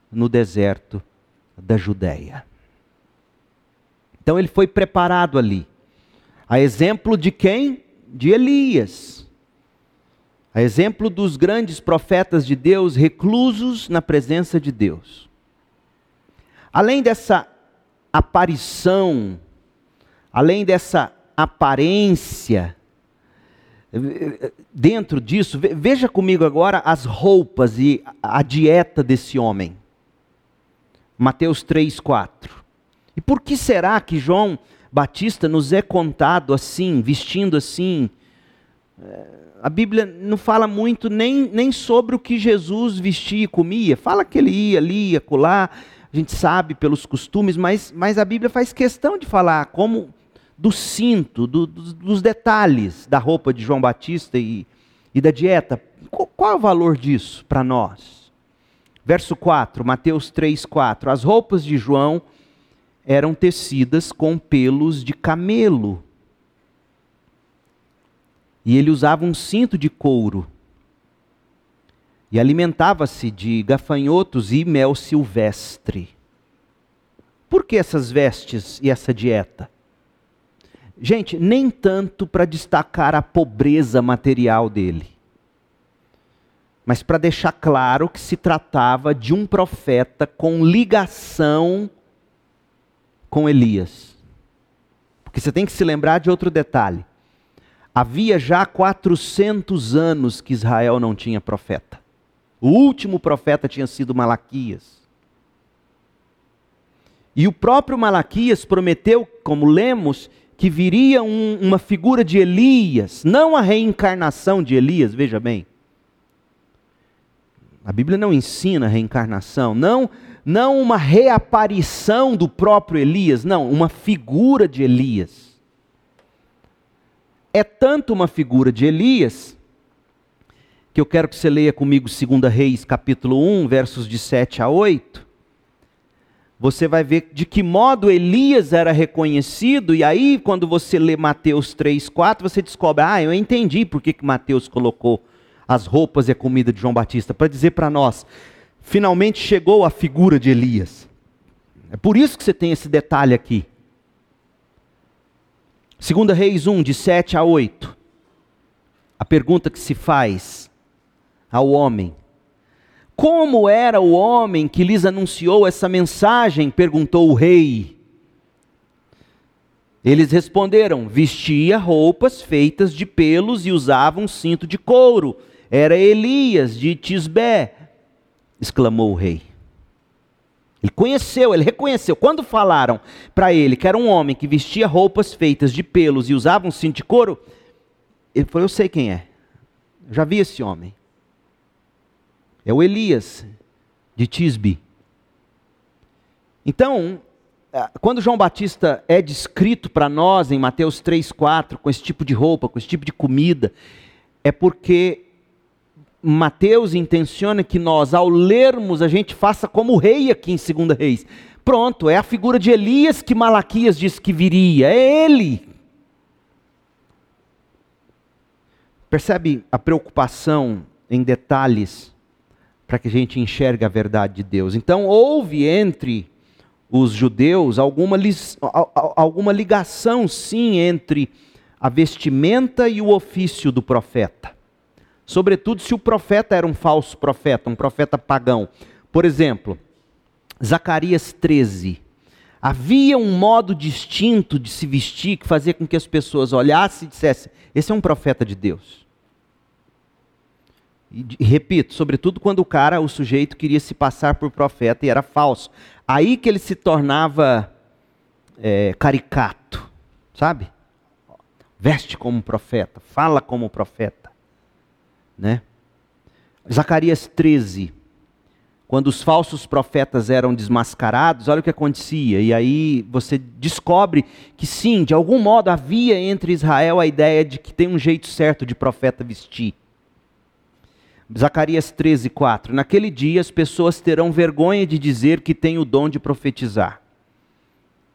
no deserto da Judéia. Então ele foi preparado ali. A exemplo de quem? De Elias. A exemplo dos grandes profetas de Deus reclusos na presença de Deus. Além dessa aparição, além dessa aparência, dentro disso, veja comigo agora as roupas e a dieta desse homem. Mateus 3, 4. E por que será que João Batista nos é contado assim, vestindo assim? A Bíblia não fala muito nem, nem sobre o que Jesus vestia e comia. Fala que ele ia ali, ia colar a gente sabe pelos costumes, mas, mas a Bíblia faz questão de falar como do cinto, do, do, dos detalhes da roupa de João Batista e, e da dieta. Qual, qual é o valor disso para nós? Verso 4, Mateus 3, 4. As roupas de João eram tecidas com pelos de camelo. E ele usava um cinto de couro e alimentava-se de gafanhotos e mel silvestre. Por que essas vestes e essa dieta? Gente, nem tanto para destacar a pobreza material dele, mas para deixar claro que se tratava de um profeta com ligação com Elias. Porque você tem que se lembrar de outro detalhe. Havia já 400 anos que Israel não tinha profeta. O último profeta tinha sido Malaquias. E o próprio Malaquias prometeu, como lemos, que viria um, uma figura de Elias, não a reencarnação de Elias, veja bem. A Bíblia não ensina reencarnação, não, não uma reaparição do próprio Elias, não, uma figura de Elias. É tanto uma figura de Elias que eu quero que você leia comigo 2 Reis, capítulo 1, versos de 7 a 8 você vai ver de que modo Elias era reconhecido, e aí, quando você lê Mateus 3, 4, você descobre: ah, eu entendi por que, Mateus colocou as roupas e a comida de João Batista, para dizer para nós: finalmente chegou a figura de Elias. É por isso que você tem esse detalhe aqui. 2 Reis 1, de 7 a 8. A pergunta que se faz ao homem: como era o homem que lhes anunciou essa mensagem? perguntou o rei. Eles responderam: vestia roupas feitas de pelos e usava um cinto de couro. Era Elias de Tisbé, exclamou o rei. Ele conheceu, ele reconheceu. Quando falaram para ele que era um homem que vestia roupas feitas de pelos e usava um cinto de couro, ele falou: Eu sei quem é. Já vi esse homem. É o Elias de Tisbe. Então, quando João Batista é descrito para nós em Mateus 3, 4, com esse tipo de roupa, com esse tipo de comida, é porque Mateus intenciona que nós, ao lermos, a gente faça como o rei aqui em 2 Reis. Pronto, é a figura de Elias que Malaquias disse que viria, é ele. Percebe a preocupação em detalhes para que a gente enxergue a verdade de Deus. Então, houve entre os judeus alguma, alguma ligação, sim, entre a vestimenta e o ofício do profeta. Sobretudo se o profeta era um falso profeta, um profeta pagão. Por exemplo, Zacarias 13. Havia um modo distinto de se vestir que fazia com que as pessoas olhassem e dissessem: Esse é um profeta de Deus. E, repito, sobretudo quando o cara, o sujeito, queria se passar por profeta e era falso. Aí que ele se tornava é, caricato, sabe? Veste como profeta, fala como profeta. Né? Zacarias 13. Quando os falsos profetas eram desmascarados, olha o que acontecia. E aí você descobre que sim, de algum modo havia entre Israel a ideia de que tem um jeito certo de profeta vestir. Zacarias 13, 4. Naquele dia as pessoas terão vergonha de dizer que têm o dom de profetizar.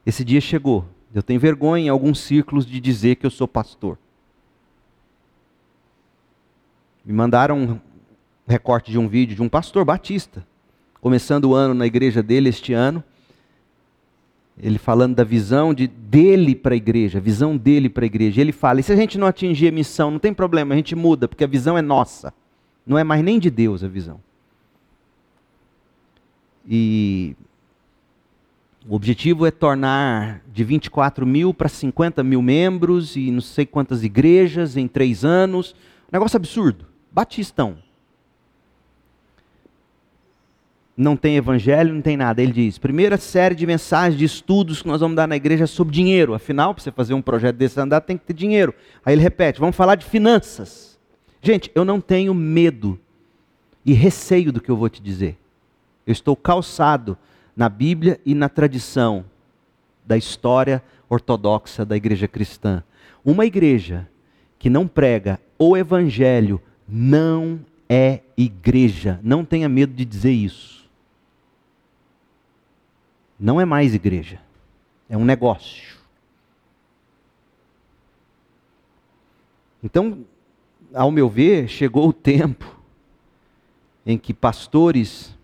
Esse dia chegou. Eu tenho vergonha em alguns círculos de dizer que eu sou pastor. Me mandaram um recorte de um vídeo de um pastor batista, começando o ano na igreja dele este ano. Ele falando da visão de, dele para a igreja, visão dele para a igreja. Ele fala: e se a gente não atingir a missão, não tem problema, a gente muda, porque a visão é nossa. Não é mais nem de Deus a visão. E o objetivo é tornar de 24 mil para 50 mil membros e não sei quantas igrejas em três anos. Negócio absurdo. Batistão. Não tem evangelho, não tem nada. Ele diz: primeira série de mensagens, de estudos que nós vamos dar na igreja é sobre dinheiro. Afinal, para você fazer um projeto desse andar, tem que ter dinheiro. Aí ele repete: vamos falar de finanças. Gente, eu não tenho medo e receio do que eu vou te dizer. Eu estou calçado na Bíblia e na tradição da história ortodoxa da igreja cristã. Uma igreja que não prega o evangelho não é igreja. Não tenha medo de dizer isso. Não é mais igreja. É um negócio. Então, ao meu ver, chegou o tempo em que pastores,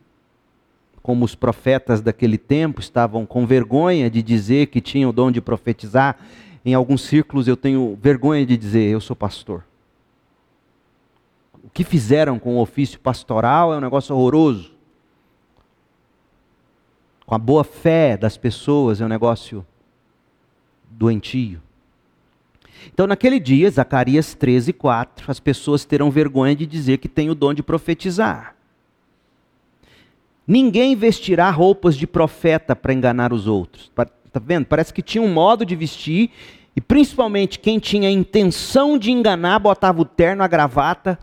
como os profetas daquele tempo, estavam com vergonha de dizer que tinham o dom de profetizar. Em alguns círculos eu tenho vergonha de dizer, eu sou pastor. O que fizeram com o ofício pastoral é um negócio horroroso. com a boa fé das pessoas, é um negócio doentio. Então, naquele dia, Zacarias 13, 4, as pessoas terão vergonha de dizer que tem o dom de profetizar. Ninguém vestirá roupas de profeta para enganar os outros. Está vendo? Parece que tinha um modo de vestir, e principalmente quem tinha a intenção de enganar botava o terno, a gravata.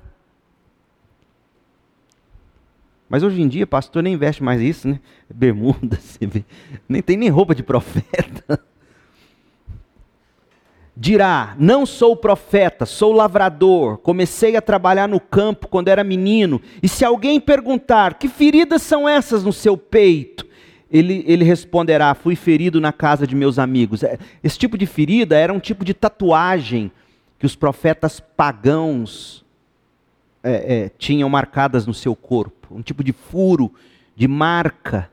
Mas hoje em dia, pastor nem veste mais isso, né? Bermuda, <laughs> nem tem nem roupa de profeta dirá: Não sou profeta, sou lavrador, comecei a trabalhar no campo quando era menino. E se alguém perguntar: Que feridas são essas no seu peito? Ele, ele responderá: Fui ferido na casa de meus amigos. É, esse tipo de ferida era um tipo de tatuagem que os profetas pagãos é, é, tinham marcadas no seu corpo um tipo de furo, de marca.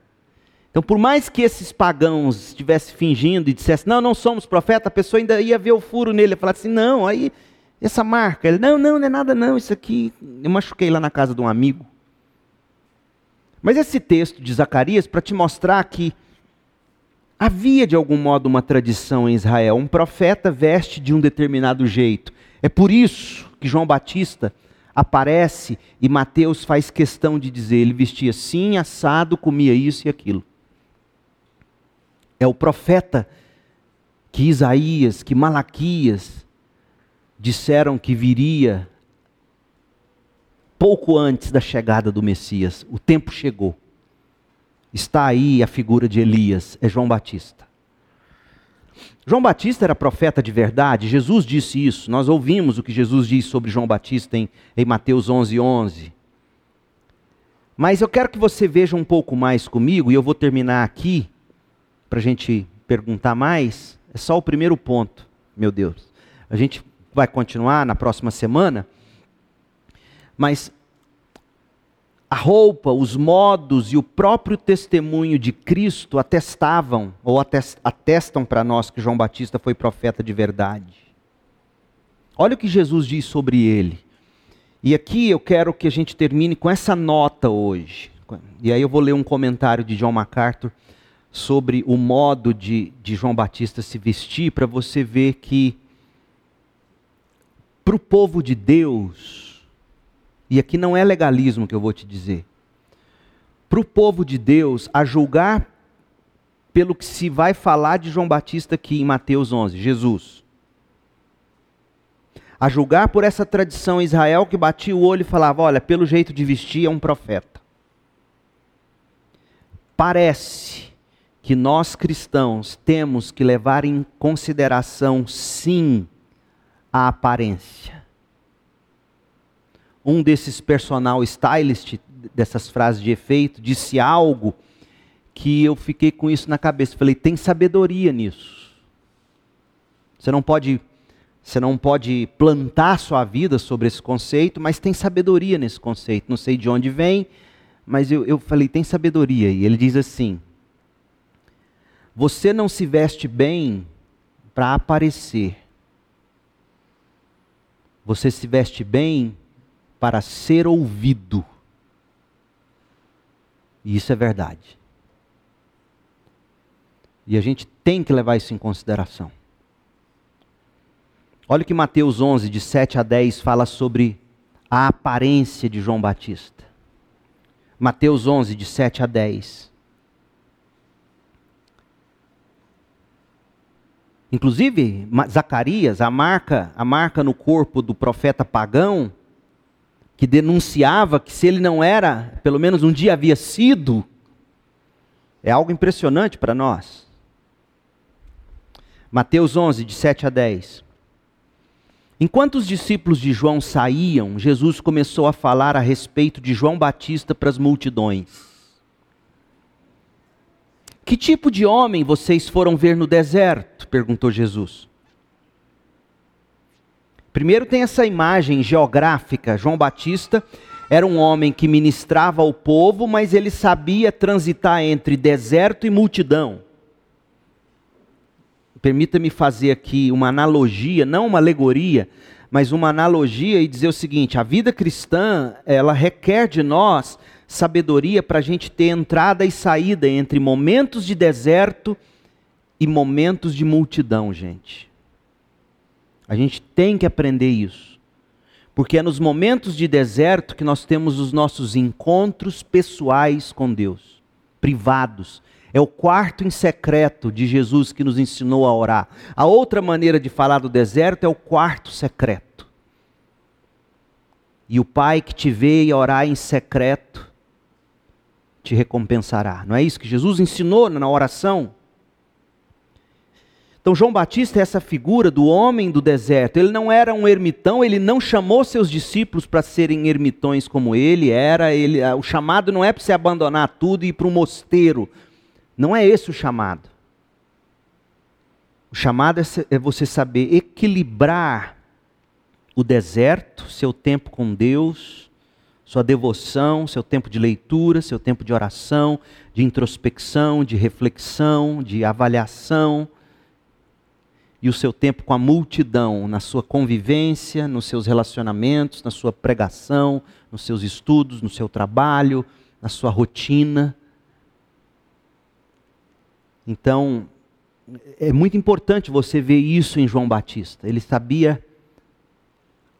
Então, por mais que esses pagãos estivessem fingindo e dissessem, não, não somos profeta, a pessoa ainda ia ver o furo nele e falar assim, não, aí, essa marca. Ele, não, não, não é nada não, isso aqui, eu machuquei lá na casa de um amigo. Mas esse texto de Zacarias, para te mostrar que havia de algum modo uma tradição em Israel, um profeta veste de um determinado jeito. É por isso que João Batista aparece e Mateus faz questão de dizer, ele vestia assim, assado, comia isso e aquilo. É o profeta que Isaías, que Malaquias disseram que viria pouco antes da chegada do Messias. O tempo chegou. Está aí a figura de Elias, é João Batista. João Batista era profeta de verdade, Jesus disse isso. Nós ouvimos o que Jesus disse sobre João Batista em, em Mateus 11, 11. Mas eu quero que você veja um pouco mais comigo, e eu vou terminar aqui, para a gente perguntar mais, é só o primeiro ponto, meu Deus. A gente vai continuar na próxima semana, mas a roupa, os modos e o próprio testemunho de Cristo atestavam, ou atestam para nós que João Batista foi profeta de verdade. Olha o que Jesus diz sobre ele. E aqui eu quero que a gente termine com essa nota hoje. E aí eu vou ler um comentário de John MacArthur sobre o modo de, de João Batista se vestir, para você ver que, para o povo de Deus, e aqui não é legalismo que eu vou te dizer, para o povo de Deus, a julgar pelo que se vai falar de João Batista aqui em Mateus 11, Jesus. A julgar por essa tradição Israel que batia o olho e falava: olha, pelo jeito de vestir é um profeta. Parece que nós cristãos temos que levar em consideração, sim, a aparência. Um desses personal stylist, dessas frases de efeito, disse algo que eu fiquei com isso na cabeça. Falei, tem sabedoria nisso. Você não pode, você não pode plantar sua vida sobre esse conceito, mas tem sabedoria nesse conceito. Não sei de onde vem, mas eu, eu falei, tem sabedoria. E ele diz assim: você não se veste bem para aparecer. Você se veste bem para ser ouvido. E isso é verdade. E a gente tem que levar isso em consideração. Olha que Mateus 11, de 7 a 10, fala sobre a aparência de João Batista. Mateus 11, de 7 a 10. Inclusive, Zacarias, a marca, a marca no corpo do profeta pagão, que denunciava que se ele não era, pelo menos um dia havia sido, é algo impressionante para nós. Mateus 11, de 7 a 10. Enquanto os discípulos de João saíam, Jesus começou a falar a respeito de João Batista para as multidões. Que tipo de homem vocês foram ver no deserto? perguntou Jesus. Primeiro tem essa imagem geográfica. João Batista era um homem que ministrava ao povo, mas ele sabia transitar entre deserto e multidão. Permita-me fazer aqui uma analogia, não uma alegoria, mas uma analogia e dizer o seguinte: a vida cristã, ela requer de nós sabedoria para a gente ter entrada e saída entre momentos de deserto e momentos de multidão, gente. A gente tem que aprender isso. Porque é nos momentos de deserto que nós temos os nossos encontros pessoais com Deus, privados. É o quarto em secreto de Jesus que nos ensinou a orar. A outra maneira de falar do deserto é o quarto secreto. E o Pai que te vê orar em secreto te recompensará. Não é isso que Jesus ensinou na oração? Então, João Batista é essa figura do homem do deserto. Ele não era um ermitão, ele não chamou seus discípulos para serem ermitões como ele era. Ele, o chamado não é para você abandonar tudo e ir para um mosteiro. Não é esse o chamado. O chamado é, é você saber equilibrar o deserto, seu tempo com Deus, sua devoção, seu tempo de leitura, seu tempo de oração, de introspecção, de reflexão, de avaliação e o seu tempo com a multidão, na sua convivência, nos seus relacionamentos, na sua pregação, nos seus estudos, no seu trabalho, na sua rotina. Então, é muito importante você ver isso em João Batista. Ele sabia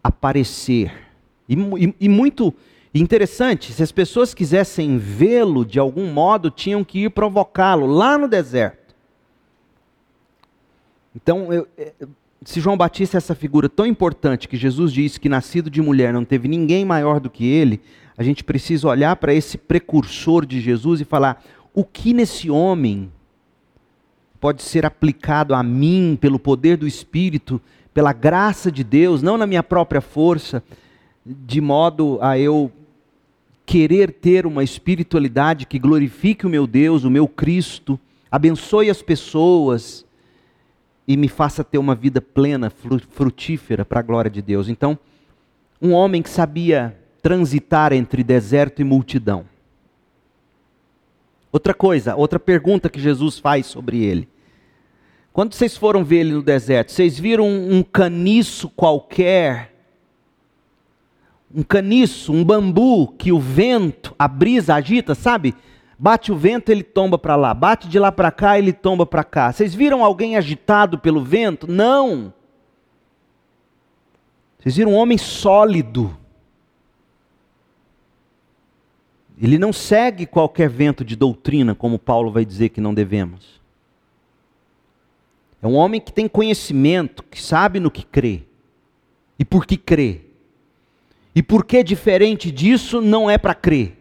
aparecer. E, e, e muito interessante, se as pessoas quisessem vê-lo de algum modo, tinham que ir provocá-lo lá no deserto. Então, eu, é, se João Batista é essa figura tão importante que Jesus disse que nascido de mulher não teve ninguém maior do que ele, a gente precisa olhar para esse precursor de Jesus e falar: o que nesse homem pode ser aplicado a mim pelo poder do Espírito, pela graça de Deus, não na minha própria força, de modo a eu querer ter uma espiritualidade que glorifique o meu Deus, o meu Cristo, abençoe as pessoas e me faça ter uma vida plena, frutífera para a glória de Deus. Então, um homem que sabia transitar entre deserto e multidão. Outra coisa, outra pergunta que Jesus faz sobre ele. Quando vocês foram ver ele no deserto, vocês viram um caniço qualquer, um caniço, um bambu que o vento, a brisa agita, sabe? Bate o vento, ele tomba para lá. Bate de lá para cá, ele tomba para cá. Vocês viram alguém agitado pelo vento? Não. Vocês viram um homem sólido. Ele não segue qualquer vento de doutrina, como Paulo vai dizer que não devemos. É um homem que tem conhecimento, que sabe no que crê. E por que crê? E por que diferente disso não é para crer?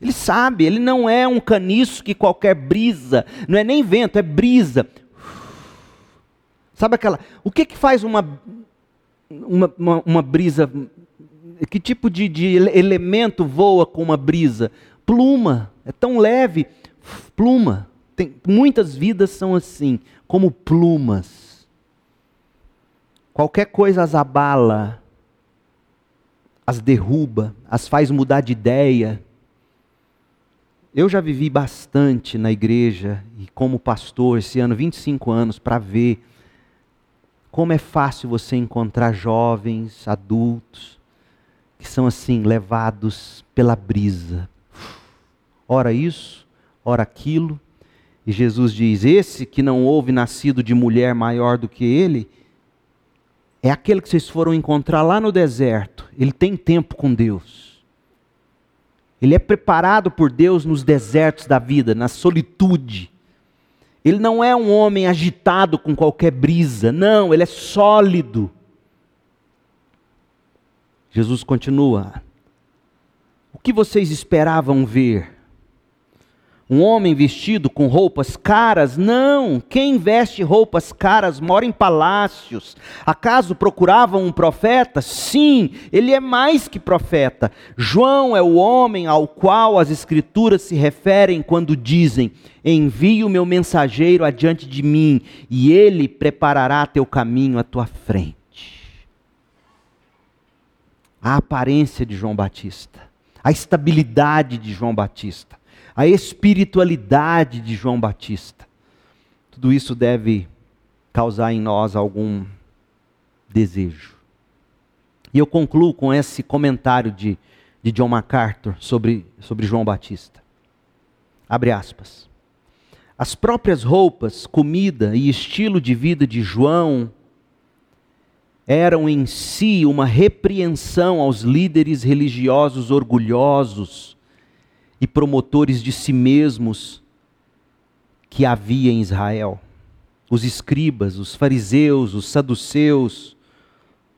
Ele sabe, ele não é um caniço que qualquer brisa, não é nem vento, é brisa. Sabe aquela. O que, que faz uma, uma, uma, uma brisa? Que tipo de, de elemento voa com uma brisa? Pluma. É tão leve. Pluma. Tem, muitas vidas são assim, como plumas. Qualquer coisa as abala, as derruba, as faz mudar de ideia eu já vivi bastante na igreja e como pastor esse ano, 25 anos, para ver como é fácil você encontrar jovens, adultos, que são assim, levados pela brisa. Ora isso, ora aquilo. E Jesus diz: Esse que não houve nascido de mulher maior do que ele, é aquele que vocês foram encontrar lá no deserto. Ele tem tempo com Deus. Ele é preparado por Deus nos desertos da vida, na solitude. Ele não é um homem agitado com qualquer brisa, não, ele é sólido. Jesus continua: O que vocês esperavam ver? Um homem vestido com roupas caras? Não! Quem veste roupas caras mora em palácios. Acaso procuravam um profeta? Sim, ele é mais que profeta. João é o homem ao qual as Escrituras se referem quando dizem: Envio o meu mensageiro adiante de mim, e ele preparará teu caminho à tua frente. A aparência de João Batista, a estabilidade de João Batista a espiritualidade de João Batista. Tudo isso deve causar em nós algum desejo. E eu concluo com esse comentário de, de John MacArthur sobre, sobre João Batista. Abre aspas. As próprias roupas, comida e estilo de vida de João eram em si uma repreensão aos líderes religiosos orgulhosos e promotores de si mesmos que havia em Israel. Os escribas, os fariseus, os saduceus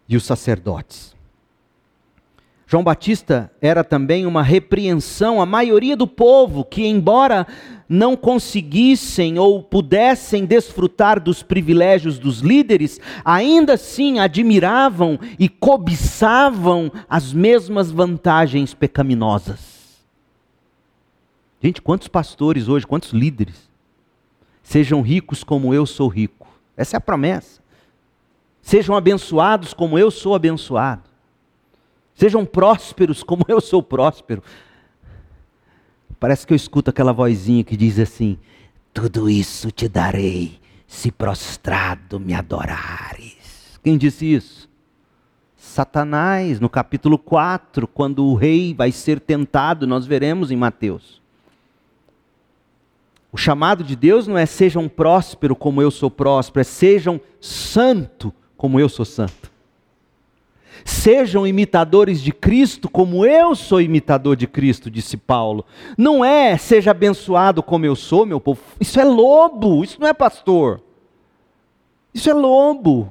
e os sacerdotes. João Batista era também uma repreensão à maioria do povo que, embora não conseguissem ou pudessem desfrutar dos privilégios dos líderes, ainda assim admiravam e cobiçavam as mesmas vantagens pecaminosas. Gente, quantos pastores hoje, quantos líderes, sejam ricos como eu sou rico? Essa é a promessa. Sejam abençoados como eu sou abençoado. Sejam prósperos como eu sou próspero. Parece que eu escuto aquela vozinha que diz assim: Tudo isso te darei, se prostrado me adorares. Quem disse isso? Satanás, no capítulo 4, quando o rei vai ser tentado, nós veremos em Mateus. O chamado de Deus não é sejam próspero como eu sou próspero, é sejam santo como eu sou santo. Sejam imitadores de Cristo, como eu sou imitador de Cristo, disse Paulo. Não é seja abençoado como eu sou, meu povo. Isso é lobo, isso não é pastor. Isso é lobo.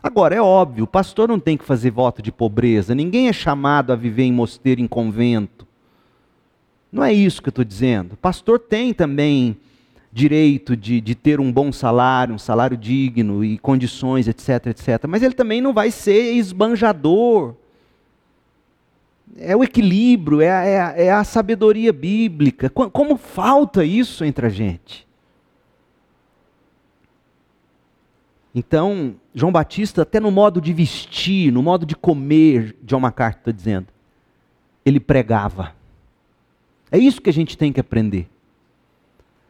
Agora, é óbvio, o pastor não tem que fazer voto de pobreza, ninguém é chamado a viver em mosteiro, em convento. Não é isso que eu estou dizendo. O pastor tem também direito de, de ter um bom salário, um salário digno e condições, etc, etc. Mas ele também não vai ser esbanjador. É o equilíbrio, é a, é é a sabedoria bíblica. Como falta isso entre a gente? Então, João Batista, até no modo de vestir, no modo de comer, John MacArthur está dizendo, ele pregava. É isso que a gente tem que aprender.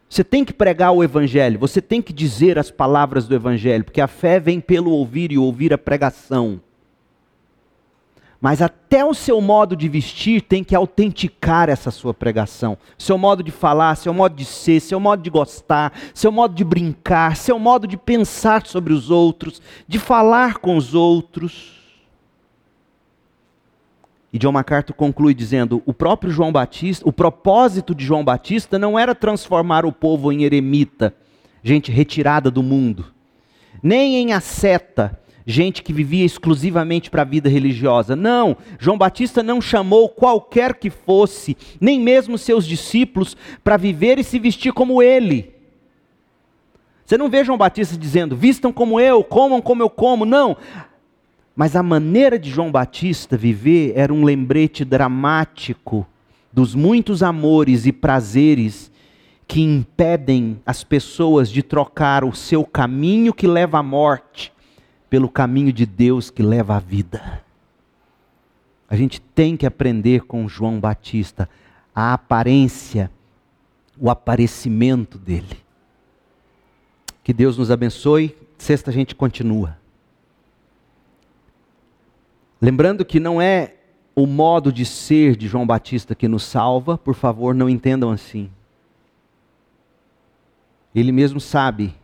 Você tem que pregar o Evangelho, você tem que dizer as palavras do Evangelho, porque a fé vem pelo ouvir e ouvir a pregação. Mas até o seu modo de vestir tem que autenticar essa sua pregação. Seu modo de falar, seu modo de ser, seu modo de gostar, seu modo de brincar, seu modo de pensar sobre os outros, de falar com os outros. E John MacArthur conclui dizendo: o próprio João Batista, o propósito de João Batista não era transformar o povo em eremita, gente retirada do mundo, nem em asceta, gente que vivia exclusivamente para a vida religiosa. Não, João Batista não chamou qualquer que fosse, nem mesmo seus discípulos, para viver e se vestir como ele. Você não vê João Batista dizendo: vistam como eu, comam como eu como. Não. Mas a maneira de João Batista viver era um lembrete dramático dos muitos amores e prazeres que impedem as pessoas de trocar o seu caminho que leva à morte pelo caminho de Deus que leva à vida. A gente tem que aprender com João Batista a aparência, o aparecimento dele. Que Deus nos abençoe. Sexta a gente continua. Lembrando que não é o modo de ser de João Batista que nos salva, por favor, não entendam assim. Ele mesmo sabe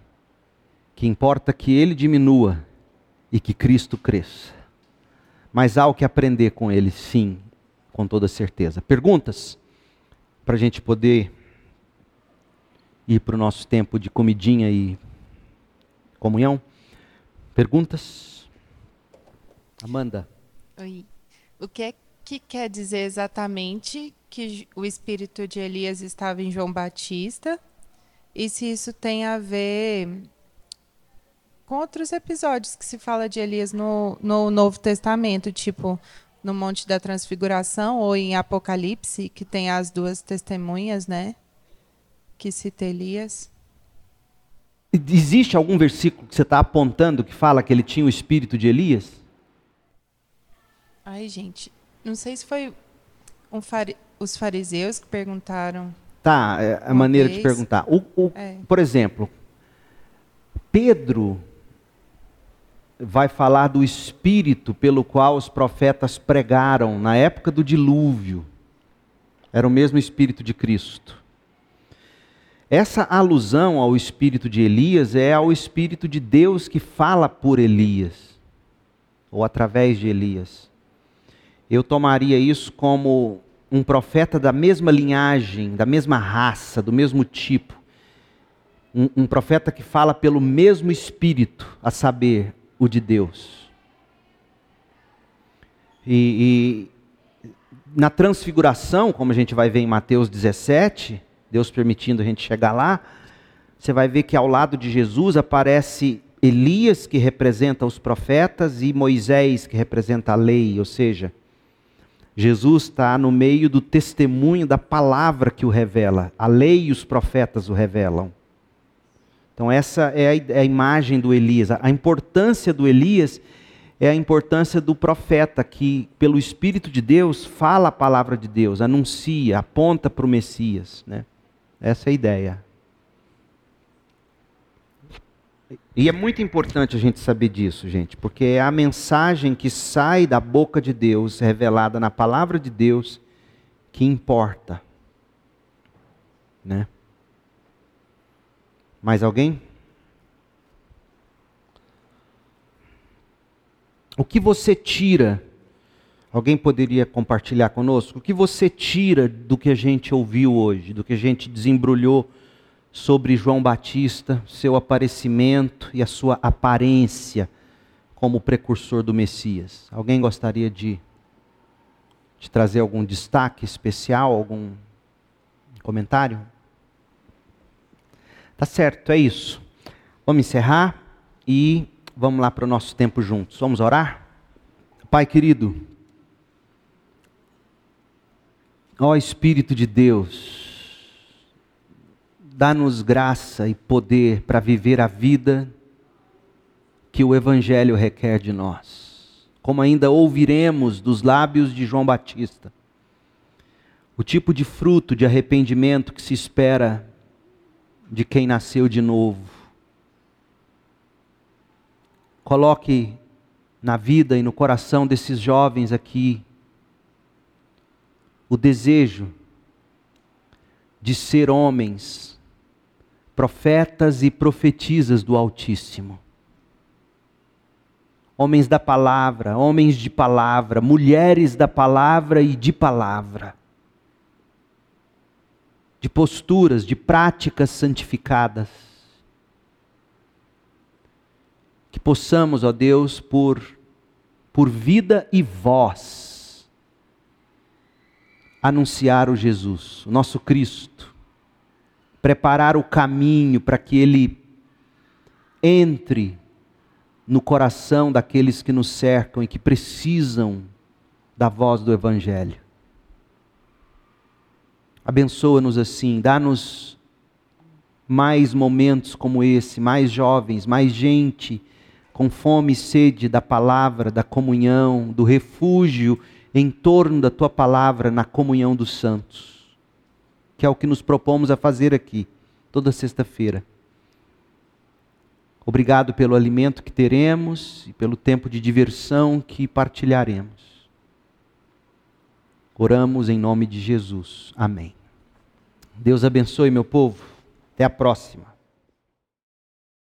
que importa que ele diminua e que Cristo cresça. Mas há o que aprender com ele, sim, com toda certeza. Perguntas? Para a gente poder ir para o nosso tempo de comidinha e comunhão? Perguntas? Amanda. Oi. O que é que quer dizer exatamente que o espírito de Elias estava em João Batista? E se isso tem a ver com outros episódios que se fala de Elias no, no Novo Testamento, tipo no Monte da Transfiguração ou em Apocalipse, que tem as duas testemunhas, né? Que cita Elias. Existe algum versículo que você está apontando que fala que ele tinha o espírito de Elias? Ai, gente, não sei se foi um fari os fariseus que perguntaram. Tá, é a maneira vez. de perguntar. O, o, é. Por exemplo, Pedro vai falar do espírito pelo qual os profetas pregaram na época do dilúvio. Era o mesmo espírito de Cristo. Essa alusão ao espírito de Elias é ao espírito de Deus que fala por Elias, ou através de Elias. Eu tomaria isso como um profeta da mesma linhagem, da mesma raça, do mesmo tipo. Um, um profeta que fala pelo mesmo espírito, a saber, o de Deus. E, e, na transfiguração, como a gente vai ver em Mateus 17, Deus permitindo a gente chegar lá, você vai ver que ao lado de Jesus aparece Elias, que representa os profetas, e Moisés, que representa a lei, ou seja, Jesus está no meio do testemunho da palavra que o revela, a lei e os profetas o revelam. Então, essa é a, é a imagem do Elias. A importância do Elias é a importância do profeta que, pelo Espírito de Deus, fala a palavra de Deus, anuncia, aponta para o Messias. Né? Essa é a ideia. E é muito importante a gente saber disso, gente, porque é a mensagem que sai da boca de Deus, revelada na palavra de Deus, que importa. Né? Mais alguém? O que você tira? Alguém poderia compartilhar conosco? O que você tira do que a gente ouviu hoje, do que a gente desembrulhou sobre João Batista, seu aparecimento e a sua aparência como precursor do Messias? Alguém gostaria de, de trazer algum destaque especial, algum comentário? Tá certo, é isso. Vamos encerrar e vamos lá para o nosso tempo juntos. Vamos orar? Pai querido, ó Espírito de Deus, dá-nos graça e poder para viver a vida que o Evangelho requer de nós. Como ainda ouviremos dos lábios de João Batista, o tipo de fruto de arrependimento que se espera de quem nasceu de novo. Coloque na vida e no coração desses jovens aqui o desejo de ser homens, profetas e profetisas do Altíssimo. Homens da palavra, homens de palavra, mulheres da palavra e de palavra de posturas, de práticas santificadas. Que possamos, ó Deus, por, por vida e voz, anunciar o Jesus, o nosso Cristo, preparar o caminho para que Ele entre no coração daqueles que nos cercam e que precisam da voz do Evangelho. Abençoa-nos assim, dá-nos mais momentos como esse, mais jovens, mais gente com fome e sede da palavra, da comunhão, do refúgio em torno da tua palavra na comunhão dos santos, que é o que nos propomos a fazer aqui, toda sexta-feira. Obrigado pelo alimento que teremos e pelo tempo de diversão que partilharemos. Oramos em nome de Jesus. Amém. Deus abençoe, meu povo. Até a próxima.